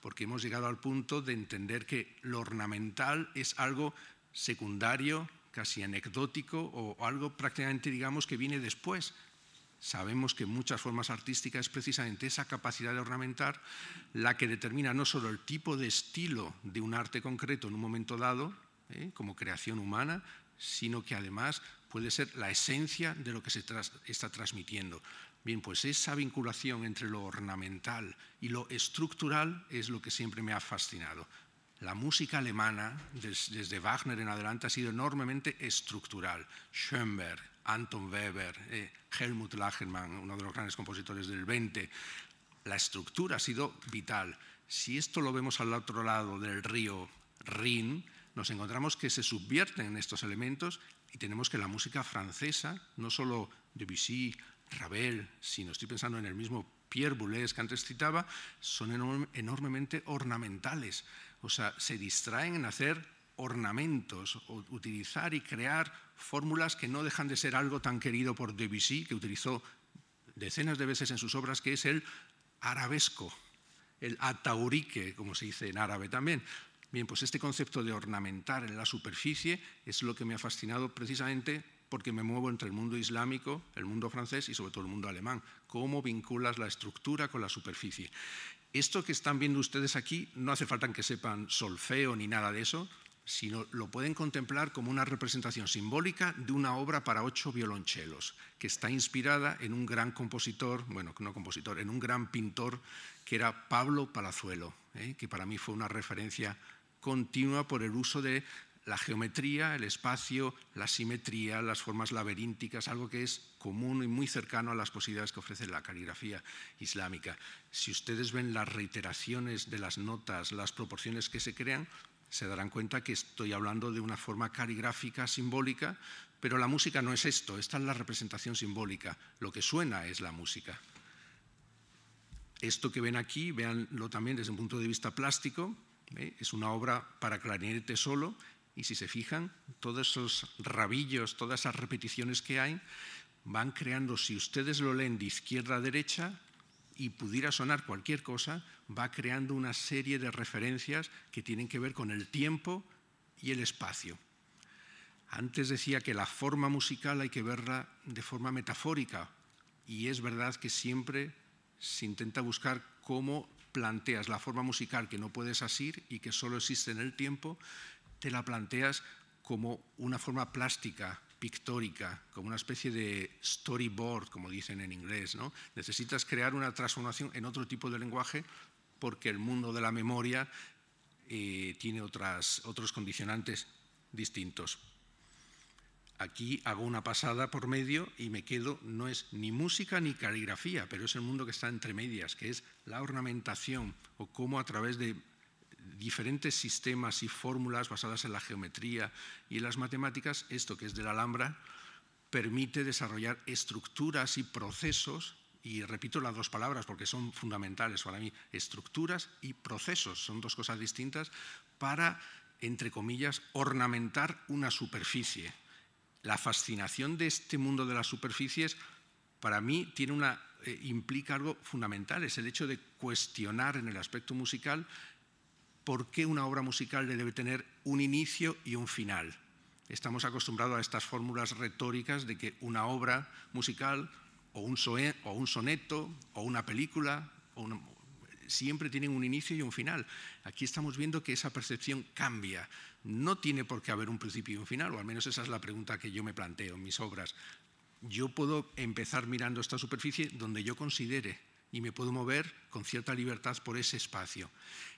porque hemos llegado al punto de entender que lo ornamental es algo secundario, casi anecdótico o algo prácticamente, digamos, que viene después. Sabemos que muchas formas artísticas es precisamente esa capacidad de ornamentar la que determina no solo el tipo de estilo de un arte concreto en un momento dado, ¿eh? como creación humana, sino que además puede ser la esencia de lo que se está transmitiendo. Bien, pues esa vinculación entre lo ornamental y lo estructural es lo que siempre me ha fascinado. La música alemana, desde Wagner en adelante, ha sido enormemente estructural. Schoenberg, Anton Weber, eh, Helmut Lachenmann, uno de los grandes compositores del 20, la estructura ha sido vital. Si esto lo vemos al otro lado del río Rin, nos encontramos que se subvierten estos elementos y tenemos que la música francesa, no solo Debussy, Ravel, si no estoy pensando en el mismo Pierre Boulez que antes citaba, son enormemente ornamentales. O sea, se distraen en hacer ornamentos, utilizar y crear fórmulas que no dejan de ser algo tan querido por Debussy, que utilizó decenas de veces en sus obras, que es el arabesco, el ataurique, como se dice en árabe también. Bien, pues este concepto de ornamentar en la superficie es lo que me ha fascinado precisamente porque me muevo entre el mundo islámico, el mundo francés y sobre todo el mundo alemán. ¿Cómo vinculas la estructura con la superficie? Esto que están viendo ustedes aquí no hace falta que sepan solfeo ni nada de eso, sino lo pueden contemplar como una representación simbólica de una obra para ocho violonchelos, que está inspirada en un gran compositor, bueno, no compositor, en un gran pintor que era Pablo Palazuelo, ¿eh? que para mí fue una referencia continua por el uso de la geometría, el espacio, la simetría, las formas laberínticas, algo que es común y muy cercano a las posibilidades que ofrece la caligrafía islámica. Si ustedes ven las reiteraciones de las notas, las proporciones que se crean, se darán cuenta que estoy hablando de una forma caligráfica, simbólica, pero la música no es esto, esta es la representación simbólica, lo que suena es la música. Esto que ven aquí, véanlo también desde un punto de vista plástico, ¿eh? es una obra para clarinete solo y si se fijan, todos esos rabillos, todas esas repeticiones que hay, van creando, si ustedes lo leen de izquierda a derecha y pudiera sonar cualquier cosa, va creando una serie de referencias que tienen que ver con el tiempo y el espacio. Antes decía que la forma musical hay que verla de forma metafórica y es verdad que siempre se intenta buscar cómo planteas la forma musical que no puedes asir y que solo existe en el tiempo te la planteas como una forma plástica, pictórica, como una especie de storyboard, como dicen en inglés. Necesitas crear una transformación en otro tipo de lenguaje porque el mundo de la memoria eh, tiene otras, otros condicionantes distintos. Aquí hago una pasada por medio y me quedo, no es ni música ni caligrafía, pero es el mundo que está entre medias, que es la ornamentación o cómo a través de diferentes sistemas y fórmulas basadas en la geometría y en las matemáticas, esto que es de Alhambra, permite desarrollar estructuras y procesos, y repito las dos palabras porque son fundamentales para mí, estructuras y procesos, son dos cosas distintas, para, entre comillas, ornamentar una superficie. La fascinación de este mundo de las superficies, para mí, tiene una, eh, implica algo fundamental, es el hecho de cuestionar en el aspecto musical por qué una obra musical debe tener un inicio y un final. Estamos acostumbrados a estas fórmulas retóricas de que una obra musical o un, soneto o una película siempre tienen un inicio y un final. Aquí estamos viendo que esa percepción cambia. No tiene por qué haber un principio y un final, o al menos esa es la pregunta que yo me planteo en mis obras. Yo puedo empezar mirando esta superficie donde yo considere y me puedo mover con cierta libertad por ese espacio.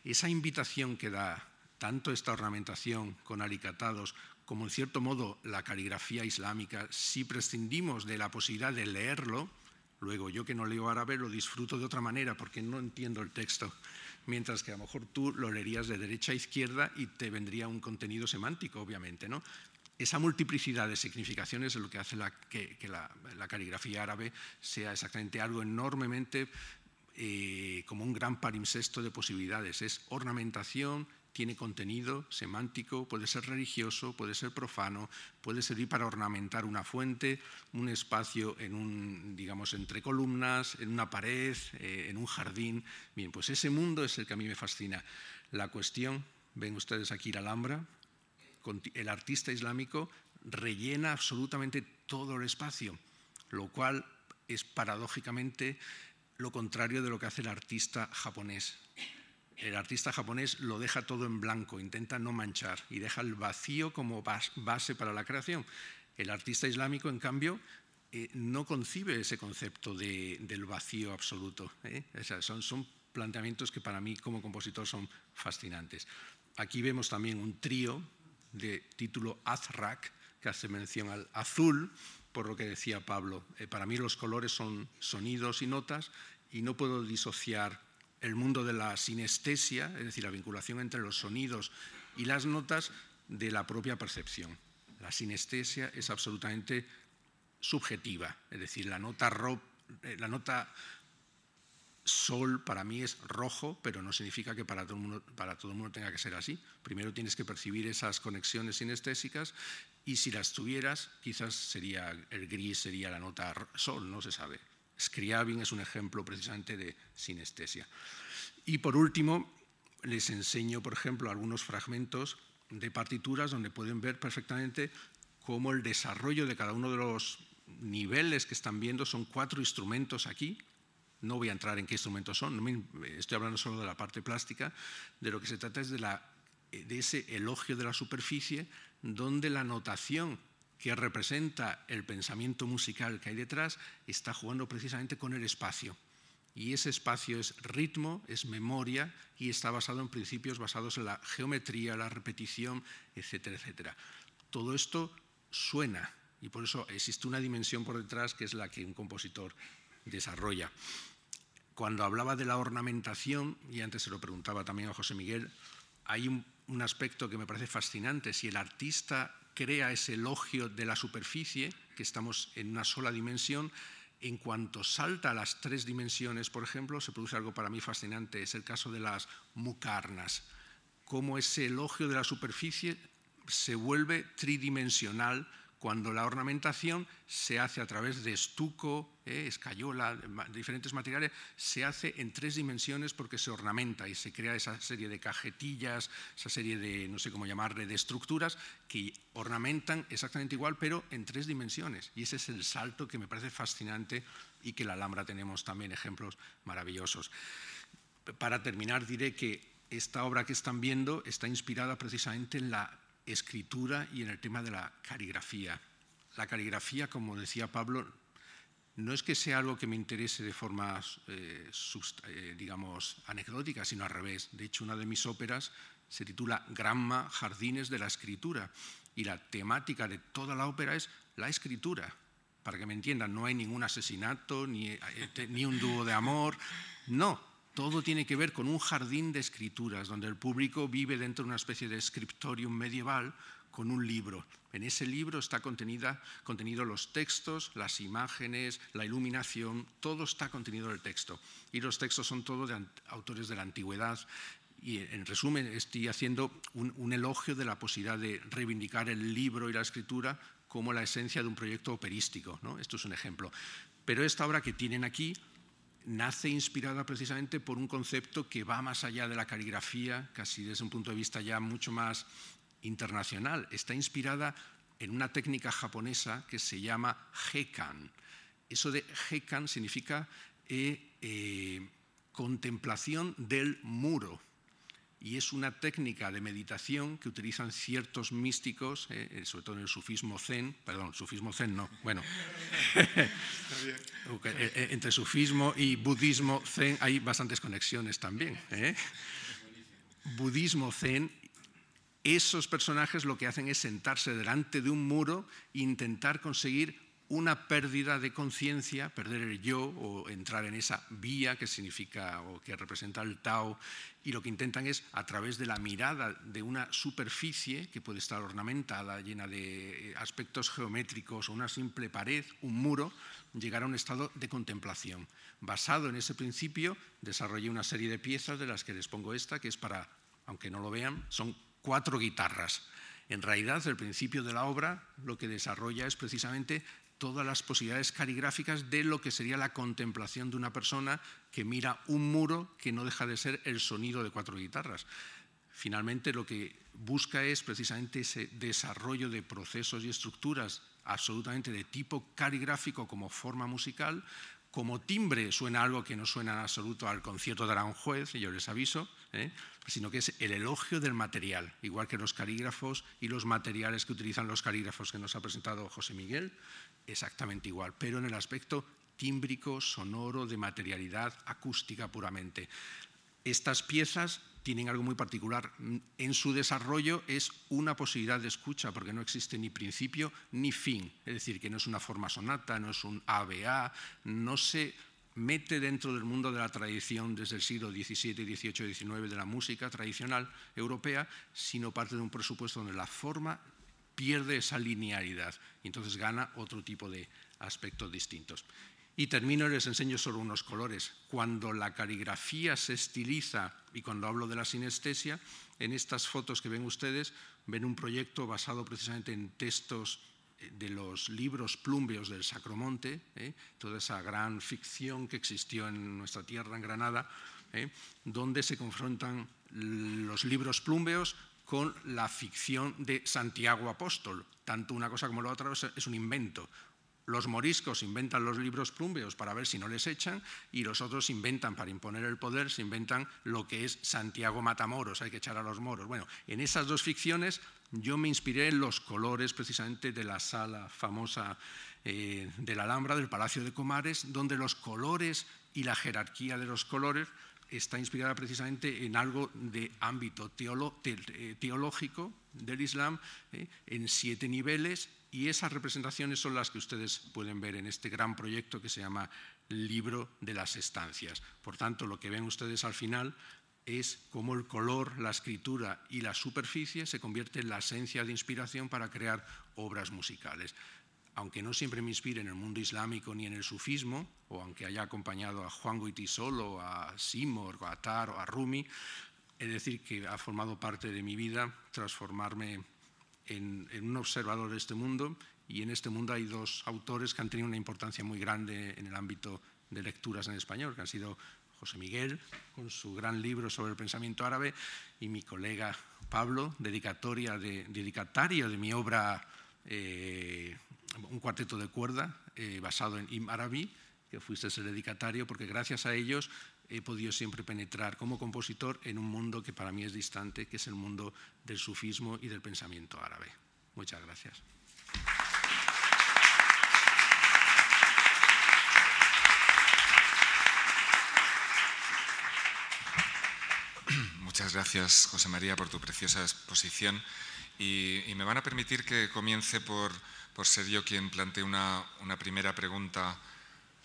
Esa invitación que da tanto esta ornamentación con alicatados como en cierto modo la caligrafía islámica, si prescindimos de la posibilidad de leerlo, luego yo que no leo árabe lo disfruto de otra manera porque no entiendo el texto, mientras que a lo mejor tú lo leerías de derecha a izquierda y te vendría un contenido semántico, obviamente, ¿no? Esa multiplicidad de significaciones es lo que hace que, la, caligrafía árabe sea exactamente algo enormemente eh, como un gran palimpsesto de posibilidades. Es ornamentación, tiene contenido semántico, puede ser religioso, puede ser profano, puede servir para ornamentar una fuente, un espacio en un, digamos, entre columnas, en una pared, eh, en un jardín. Bien, pues ese mundo es el que a mí me fascina. La cuestión, ven ustedes aquí la Alhambra, el artista islámico rellena absolutamente todo el espacio, lo cual es paradójicamente lo contrario de lo que hace el artista japonés. El artista japonés lo deja todo en blanco, intenta no manchar y deja el vacío como base para la creación. El artista islámico, en cambio, eh, no concibe ese concepto del vacío absoluto. ¿eh? son, son planteamientos que para mí como compositor son fascinantes. Aquí vemos también un trío de título Azrak, que hace mención al azul, por lo que decía Pablo. Eh, para mí los colores son sonidos y notas y no puedo disociar el mundo de la sinestesia, es decir, la vinculación entre los sonidos y las notas, de la propia percepción. La sinestesia es absolutamente subjetiva, es decir, la nota, eh, la nota sol para mí es rojo, pero no significa que para todo, el mundo, tenga que ser así. Primero tienes que percibir esas conexiones sinestésicas y si las tuvieras, quizás sería el gris, sería la nota sol, no se sabe. Scriabin es un ejemplo precisamente de sinestesia. Y por último, les enseño, por ejemplo, algunos fragmentos de partituras donde pueden ver perfectamente cómo el desarrollo de cada uno de los niveles que están viendo son cuatro instrumentos aquí, no voy a entrar en qué instrumentos son, estoy hablando solo de la parte plástica, de lo que se trata es de, de ese elogio de la superficie, donde la notación que representa el pensamiento musical que hay detrás está jugando precisamente con el espacio. Y ese espacio es ritmo, es memoria y está basado en principios basados en la geometría, la repetición, etcétera, etcétera. Todo esto suena y por eso existe una dimensión por detrás que es la que un compositor desarrolla cuando hablaba de la ornamentación, y antes se lo preguntaba también a José Miguel, hay un, aspecto que me parece fascinante. Si el artista crea ese elogio de la superficie, que estamos en una sola dimensión, en cuanto salta a las tres dimensiones, por ejemplo, se produce algo para mí fascinante. Es el caso de las mucarnas. Cómo ese elogio de la superficie se vuelve tridimensional cuando la ornamentación se hace a través de estuco, eh, escayola, diferentes materiales, se hace en tres dimensiones porque se ornamenta y se crea esa serie de cajetillas, esa serie de, no sé cómo llamarle, de estructuras que ornamentan exactamente igual, pero en tres dimensiones. Y ese es el salto que me parece fascinante y que en la Alhambra tenemos también ejemplos maravillosos. Para terminar, diré que esta obra que están viendo está inspirada precisamente en la escritura y en el tema de la caligrafía. La caligrafía, como decía Pablo, no es que sea algo que me interese de forma, eh, eh, digamos, anecdótica, sino al revés. De hecho, una de mis óperas se titula Gramma, Jardines de la Escritura, y la temática de toda la ópera es la escritura. Para que me entiendan, no hay ningún asesinato, ni, eh, ni un dúo de amor, no, todo tiene que ver con un jardín de escrituras, donde el público vive dentro de una especie de scriptorium medieval con un libro. En ese libro está contenida, contenido los textos, las imágenes, la iluminación, todo está contenido en el texto. Y los textos son todos de autores de la antigüedad. Y en resumen, estoy haciendo un, elogio de la posibilidad de reivindicar el libro y la escritura como la esencia de un proyecto operístico. ¿no? Esto es un ejemplo. Pero esta obra que tienen aquí nace inspirada precisamente por un concepto que va más allá de la caligrafía, casi desde un punto de vista ya mucho más internacional. Está inspirada en una técnica japonesa que se llama Hekan. Eso de Hekan significa eh, eh, contemplación del muro y es una técnica de meditación que utilizan ciertos místicos, eh, eh, sobre todo en el sufismo zen, perdón, sufismo zen no, bueno, eh, entre sufismo y budismo zen hay bastantes conexiones también. Budismo zen, esos personajes lo que hacen es sentarse delante de un muro e intentar conseguir una pérdida de conciencia, perder el yo o entrar en esa vía que significa o que representa el Tao, y lo que intentan es, a través de la mirada de una superficie que puede estar ornamentada, llena de eh, aspectos geométricos o una simple pared, un muro, llegar a un estado de contemplación. Basado en ese principio, desarrollé una serie de piezas de las que les pongo esta, que es para, aunque no lo vean, son cuatro guitarras. En realidad, el principio de la obra lo que desarrolla es precisamente todas las posibilidades caligráficas de lo que sería la contemplación de una persona que mira un muro que no deja de ser el sonido de cuatro guitarras. Finalmente lo que busca es precisamente ese desarrollo de procesos y estructuras absolutamente de tipo caligráfico como forma musical, como timbre suena algo que no suena en absoluto al concierto de Aranjuez, yo les aviso, ¿eh? Sino que es el elogio del material, igual que los calígrafos y los materiales que utilizan los calígrafos que nos ha presentado José Miguel, exactamente igual, pero en el aspecto tímbrico, sonoro, de materialidad acústica puramente. Estas piezas tienen algo muy particular. En su desarrollo es una posibilidad de escucha, porque no existe ni principio ni fin. Es decir, que no es una forma sonata, no es un ABA, no se mete dentro del mundo de la tradición desde el siglo XVII, XVIII, XIX de la música tradicional europea, sino parte de un presupuesto donde la forma pierde esa linealidad y entonces gana otro tipo de aspectos distintos. Y termino y les enseño solo unos colores. Cuando la caligrafía se estiliza, y cuando hablo de la sinestesia, en estas fotos que ven ustedes, ven un proyecto basado precisamente en textos de los libros plumbeos del Sacromonte, ¿eh? toda esa gran ficción que existió en nuestra tierra, en Granada, ¿eh? donde se confrontan los libros plumbeos con la ficción de Santiago Apóstol. Tanto una cosa como la otra es un invento. Los moriscos inventan los libros plumbeos para ver si no les echan y los otros inventan para imponer el poder, se inventan lo que es Santiago Matamoros, hay que echar a los moros. Bueno, en esas dos ficciones yo me inspiré en los colores precisamente de la sala famosa eh, de la Alhambra, del Palacio de Comares, donde los colores y la jerarquía de los colores está inspirada precisamente en algo de ámbito eh, teológico del Islam, eh, en siete niveles, y esas representaciones son las que ustedes pueden ver en este gran proyecto que se llama Libro de las Estancias. Por tanto, lo que ven ustedes al final es cómo el color, la escritura y la superficie se convierten en la esencia de inspiración para crear obras musicales aunque no siempre me inspire en el mundo islámico ni en el sufismo, o aunque haya acompañado a Juan Goitisolo, a Simor, a Atar o a Rumi, es decir que ha formado parte de mi vida transformarme en, un observador de este mundo y en este mundo hay dos autores que han tenido una importancia muy grande en el ámbito de lecturas en español, que han sido José Miguel, con su gran libro sobre el pensamiento árabe, y mi colega Pablo, dedicatoria de, dedicatario de mi obra eh, un cuarteto de cuerda eh, basado en Im Arabi, que fuiste el dedicatario, porque gracias a ellos he podido siempre penetrar como compositor en un mundo que para mí es distante, que es el mundo del sufismo y del pensamiento árabe. Muchas gracias. Muchas gracias, José María, por tu preciosa exposición. Y, me van a permitir que comience por por ser yo quien plantee una, primera pregunta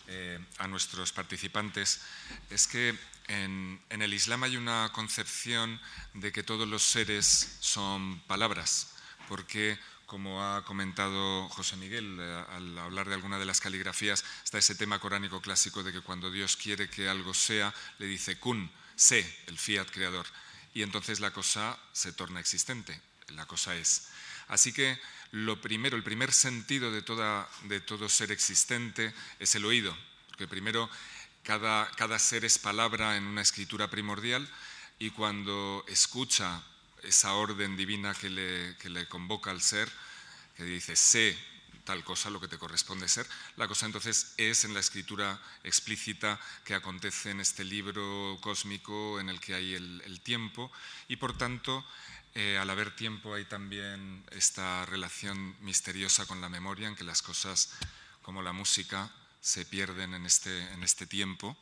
eh, a nuestros participantes, es que en, el Islam hay una concepción de que todos los seres son palabras, porque como ha comentado José Miguel eh, al hablar de alguna de las caligrafías, está ese tema coránico clásico de que cuando Dios quiere que algo sea, le dice kun, sé, el fiat creador, y entonces la cosa se torna existente, la cosa es. Así que lo primero, el primer sentido de, toda, de todo ser existente es el oído, porque primero cada, cada ser es palabra en una escritura primordial y cuando escucha esa orden divina que le, que le convoca al ser, que dice, sé tal cosa, lo que te corresponde ser. La cosa entonces es en la escritura explícita que acontece en este libro cósmico en el que hay el, tiempo y por tanto eh, al haber tiempo hay también esta relación misteriosa con la memoria en que las cosas como la música se pierden en este, en este tiempo.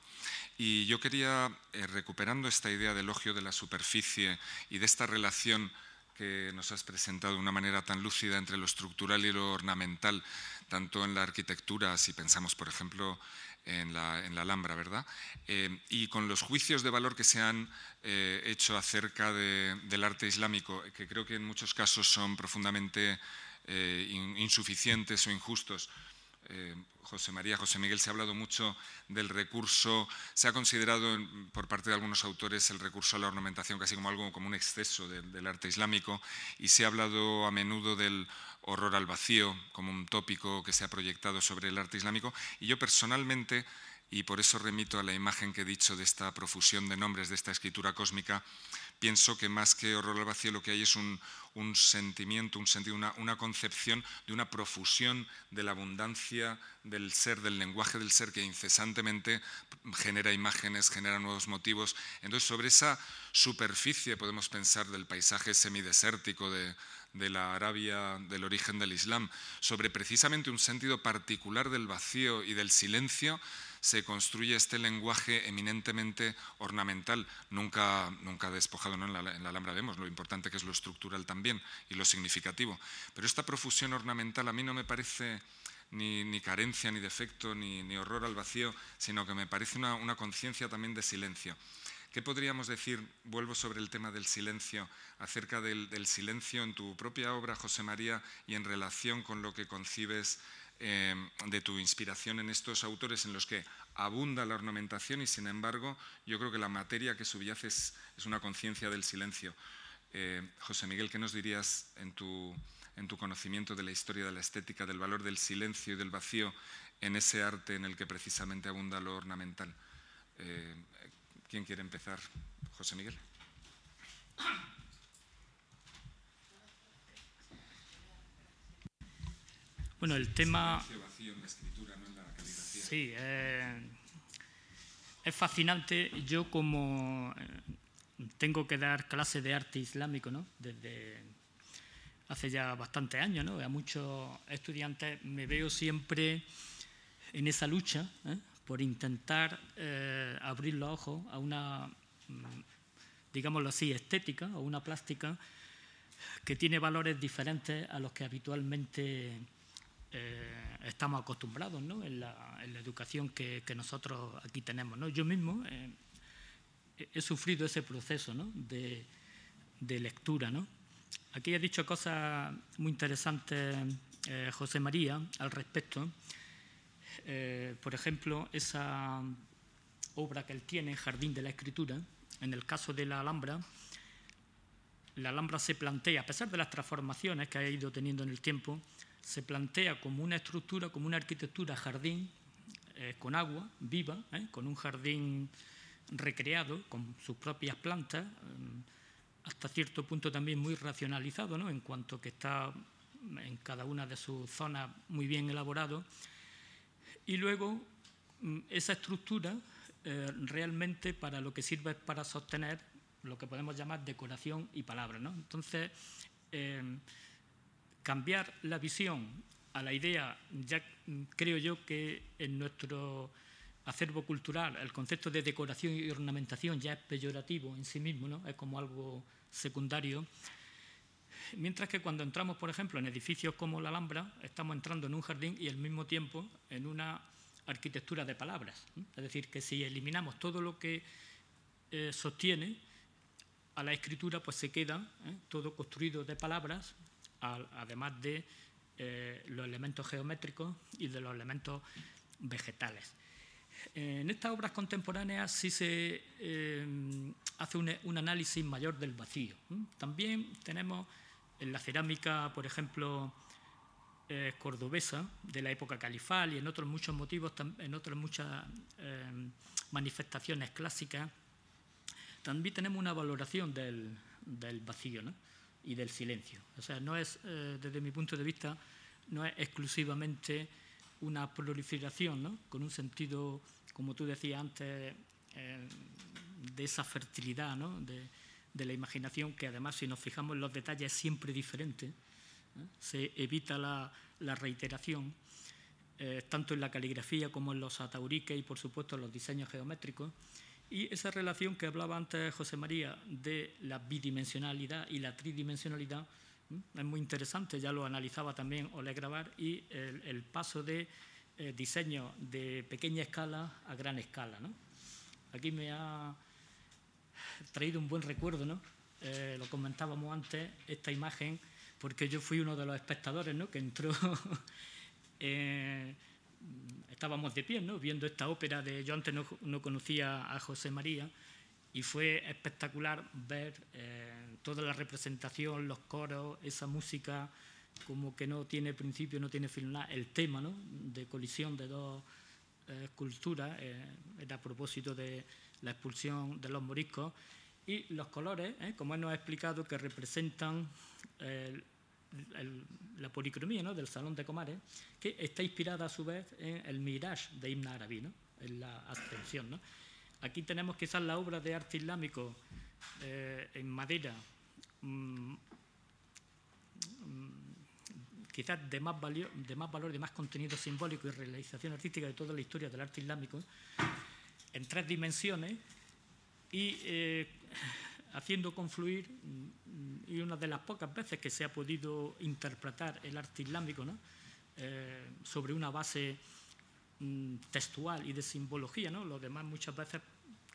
Y yo quería, eh, recuperando esta idea del elogio de la superficie y de esta relación que nos has presentado de una manera tan lúcida entre lo estructural y lo ornamental, tanto en la arquitectura, si pensamos, por ejemplo, en la, en la Alhambra, ¿verdad? Eh, y con los juicios de valor que se han eh, hecho acerca del arte islámico, que creo que en muchos casos son profundamente eh, insuficientes o injustos. José María, José Miguel, se ha hablado mucho del recurso, se ha considerado por parte de algunos autores el recurso a la ornamentación casi como algo como un exceso del arte islámico y se ha hablado a menudo del horror al vacío como un tópico que se ha proyectado sobre el arte islámico y yo personalmente y por eso remito a la imagen que he dicho de esta profusión de nombres de esta escritura cósmica, pienso que más que horror al vacío lo que hay es un, sentimiento, un sentido, una, concepción de una profusión de la abundancia del ser, del lenguaje del ser que incesantemente genera imágenes, genera nuevos motivos. Entonces, sobre esa superficie podemos pensar del paisaje semidesértico de, de la Arabia del origen del Islam, sobre precisamente un sentido particular del vacío y del silencio, se construye este lenguaje eminentemente ornamental, nunca, nunca despojado ¿no? en, la, en, la, Alhambra vemos lo importante que es lo estructural también y lo significativo. Pero esta profusión ornamental a mí no me parece ni, carencia, ni defecto, ni, horror al vacío, sino que me parece una, conciencia también de silencio. ¿Qué podríamos decir, vuelvo sobre el tema del silencio, acerca del, del, silencio en tu propia obra, José María, y en relación con lo que concibes eh, de tu inspiración en estos autores en los que abunda la ornamentación y sin embargo yo creo que la materia que subyace es, una conciencia del silencio. Eh, José Miguel, ¿qué nos dirías en tu, en tu conocimiento de la historia de la estética, del valor del silencio y del vacío en ese arte en el que precisamente abunda lo ornamental? Eh, ¿Quién quiere empezar? José Miguel. Bueno, el tema... Sí, eh, es fascinante. Yo como eh, tengo que dar clases de arte islámico, ¿no? Desde hace ya bastantes años, ¿no? A muchos estudiantes me veo siempre en esa lucha ¿eh? por intentar abrir los ojos a una, mm, digámoslo así, estética o una plástica que tiene valores diferentes a los que habitualmente eh, estamos acostumbrados ¿no? en, la, educación que, nosotros aquí tenemos. ¿no? Yo mismo eh, he sufrido ese proceso ¿no? de, lectura. ¿no? Aquí he dicho cosas muy interesantes eh, José María al respecto. por ejemplo, esa obra que él tiene, Jardín de la Escritura, en el caso de la Alhambra, la Alhambra se plantea, a pesar de las transformaciones que ha ido teniendo en el tiempo, se plantea como una estructura, como una arquitectura jardín eh, con agua viva, eh, con un jardín recreado, con sus propias plantas, eh, hasta cierto punto también muy racionalizado, ¿no? en cuanto que está en cada una de sus zonas muy bien elaborado. Y luego mm, esa estructura realmente para lo que sirve es para sostener lo que podemos llamar decoración y palabra. ¿no? Entonces, cambiar la visión a la idea, ya creo yo que en nuestro acervo cultural el concepto de decoración y ornamentación ya es peyorativo en sí mismo, ¿no? es como algo secundario. Mientras que cuando entramos, por ejemplo, en edificios como la Alhambra, estamos entrando en un jardín y al mismo tiempo en una arquitectura de palabras. Es decir, que si eliminamos todo lo que eh, sostiene a la escritura, pues se queda ¿eh? todo construido de palabras además de eh, los elementos geométricos y de los elementos vegetales. En estas obras contemporáneas sí se eh, hace un, análisis mayor del vacío. También tenemos en la cerámica, por ejemplo, eh, cordobesa de la época califal y en otros muchos motivos, en otras muchas eh, manifestaciones clásicas, también tenemos una valoración del, vacío y del silencio. O sea, no es, desde mi punto de vista, no es exclusivamente una proliferación, con un sentido, como tú decías antes, de esa fertilidad de, de, la imaginación, que además si nos fijamos en los detalles es siempre diferente, ¿eh? se evita la, la reiteración, eh, tanto en la caligrafía como en los atauriques y por supuesto en los diseños geométricos. Y esa relación que hablaba antes José María de la bidimensionalidad y la tridimensionalidad es muy interesante, ya lo analizaba también Ole Grabar, y el, el paso de eh, diseño de pequeña escala a gran escala. ¿no? Aquí me ha traído un buen recuerdo, ¿no? Eh, lo comentábamos antes, esta imagen, porque yo fui uno de los espectadores ¿no? que entró, eh, estábamos de pie, ¿no? viendo esta ópera de, yo antes no, conocía a José María, y fue espectacular ver eh, toda la representación, los coros, esa música como que no tiene principio, no tiene final, el tema ¿no? de colisión de dos culturas, era a propósito de la expulsión de los moriscos, y los colores, ¿eh? como él nos ha explicado, que representan la policromía del Salón de Comares, que está inspirada a su vez en el Mirage de Ibn Arabi, en la ascensión. Aquí tenemos quizás la obra de arte islámico eh, en madera, mm, mm, quizás de más, de más valor, de más contenido simbólico y realización artística de toda la historia del arte islámico, en tres dimensiones y eh, haciendo confluir, mm, y una de las pocas veces que se ha podido interpretar el arte islámico ¿no? Eh, sobre una base mm, textual y de simbología, ¿no? lo demás muchas veces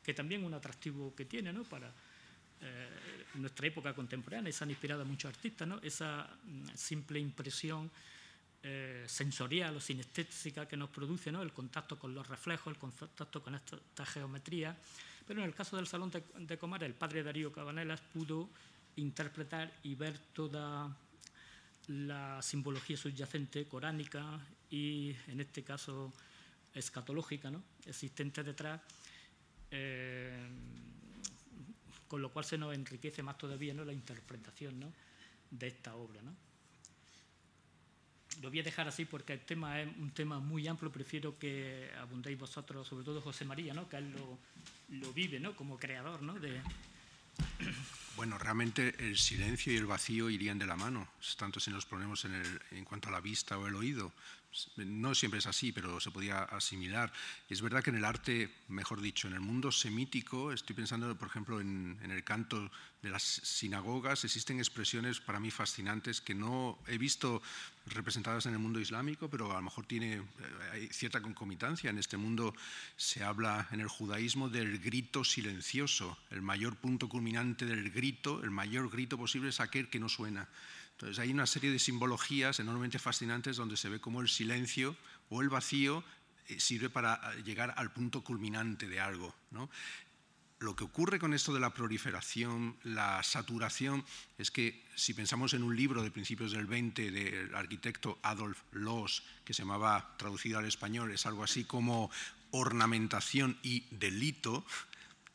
que también un atractivo que tiene ¿no? para eh, nuestra época contemporánea, y se han inspirado a muchos artistas, ¿no? esa mm, simple impresión eh, sensorial o sinestésica que nos produce ¿no? el contacto con los reflejos, el contacto con esta, geometría. Pero en el caso del Salón de, de Comar, el padre Darío Cabanelas pudo interpretar y ver toda la simbología subyacente coránica y, en este caso, escatológica, ¿no? existente detrás, eh, con lo cual se nos enriquece más todavía ¿no? la interpretación ¿no? de esta obra. ¿no? Lo voy a dejar así porque el tema es un tema muy amplio, prefiero que abundéis vosotros, sobre todo José María, ¿no? que él lo, vive ¿no? como creador ¿no? de... Bueno, realmente el silencio y el vacío irían de la mano, tanto si nos ponemos en, el, en cuanto a la vista o el oído. No siempre es así, pero se podía asimilar. Es verdad que en el arte, mejor dicho, en el mundo semítico, estoy pensando, por ejemplo, en, el canto de las sinagogas, existen expresiones para mí fascinantes que no he visto representadas en el mundo islámico, pero a lo mejor tiene eh, hay cierta concomitancia. En este mundo se habla en el judaísmo del grito silencioso. El mayor punto culminante del grito, el mayor grito posible es aquel que no suena. Entonces hay una serie de simbologías enormemente fascinantes donde se ve cómo el silencio o el vacío eh, sirve para eh, llegar al punto culminante de algo. Lo que ocurre con esto de la proliferación, la saturación, es que si pensamos en un libro de principios del 20 del arquitecto Adolf Loos, que se llamaba, traducido al español, es algo así como ornamentación y delito,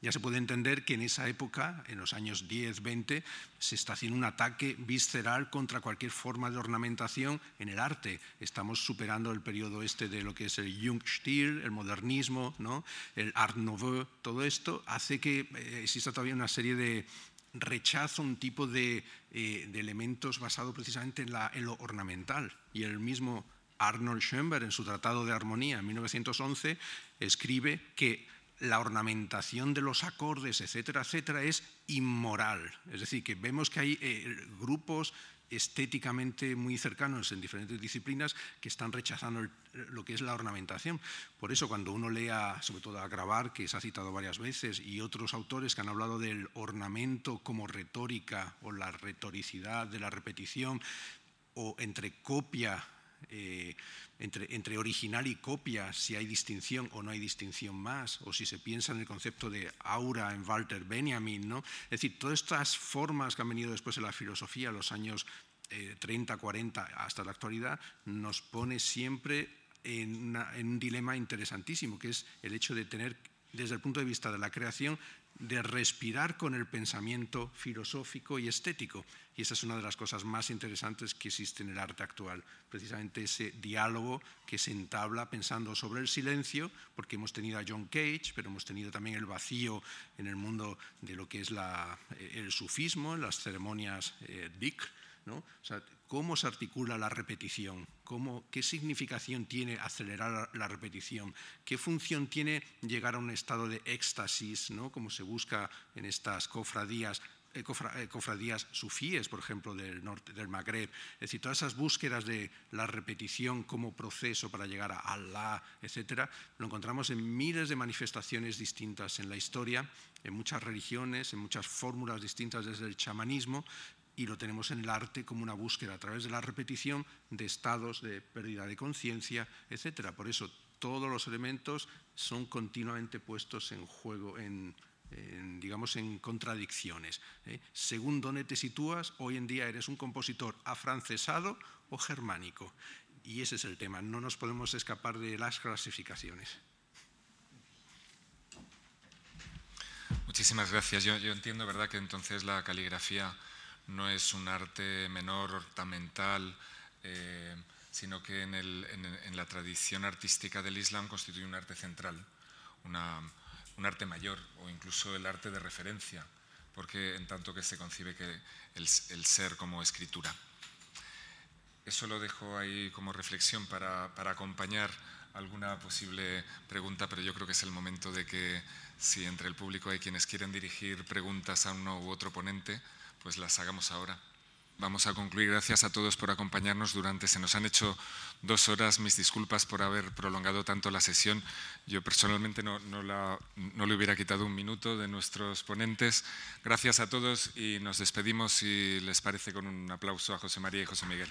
ya se puede entender que en esa época, en los años 10, 20, se está haciendo un ataque visceral contra cualquier forma de ornamentación en el arte. Estamos superando el periodo este de lo que es el Jugendstil, el modernismo, ¿no? el Art Nouveau, todo esto hace que eh, exista todavía una serie de rechazo, un tipo de, eh, elementos basado precisamente en, en lo ornamental. Y el mismo Arnold Schoenberg, en su Tratado de Armonía en 1911, escribe que la ornamentación de los acordes, etcétera, etcétera, es inmoral. Es decir, que vemos que hay eh, grupos estéticamente muy cercanos en diferentes disciplinas que están rechazando lo que es la ornamentación. Por eso cuando uno lea, sobre todo a Grabar, que se ha citado varias veces, y otros autores que han hablado del ornamento como retórica o la retoricidad de la repetición, o entre copia eh, entre, original y copia, si hay distinción o no hay distinción más, o si se piensa en el concepto de aura en Walter Benjamin. ¿no? Es decir, todas estas formas que han venido después en la filosofía, los años 30, 40 hasta la actualidad, nos pone siempre en, un dilema interesantísimo, que es el hecho de tener, desde el punto de vista de la creación, de respirar con el pensamiento filosófico y estético. Y esa es una de las cosas más interesantes que existe en el arte actual, precisamente ese diálogo que se entabla pensando sobre el silencio, porque hemos tenido a John Cage, pero hemos tenido también el vacío en el mundo de lo que es el sufismo, en las ceremonias eh. ¿Cómo se articula la repetición? ¿Qué significación tiene acelerar la repetición? ¿Qué función tiene llegar a un estado de éxtasis, ¿no? como se busca en estas cofradías? Eh, eh, cofradías sufíes, por ejemplo, del norte del Magreb. Es decir, todas esas búsquedas de la repetición como proceso para llegar a Allah, etcétera, lo encontramos en miles de manifestaciones distintas en la historia, en muchas religiones, en muchas fórmulas distintas desde el chamanismo, y lo tenemos en el arte como una búsqueda a través de la repetición de estados de pérdida de conciencia, etc. Por eso todos los elementos son continuamente puestos en juego, en, digamos, en contradicciones. ¿eh? Según dónde te sitúas, hoy en día eres un compositor afrancesado o germánico. Y ese es el tema, no nos podemos escapar de las clasificaciones. Muchísimas gracias. Yo, yo entiendo, ¿verdad?, que entonces la caligrafía no es un arte menor, ornamental, eh, sino que en, la tradición artística del Islam constituye un arte central, un arte mayor o incluso el arte de referencia, porque en tanto que se concibe que el, ser como escritura. Eso lo dejo ahí como reflexión para, para acompañar alguna posible pregunta, pero yo creo que es el momento de que si entre el público hay quienes quieren dirigir preguntas a uno u otro ponente, pues las hagamos ahora. Vamos a concluir. Gracias a todos por acompañarnos durante. Se nos han hecho dos horas. Mis disculpas por haber prolongado tanto la sesión. Yo personalmente no, no le hubiera quitado un minuto de nuestros ponentes. Gracias a todos y nos despedimos, si les parece, con un aplauso a José María y José Miguel.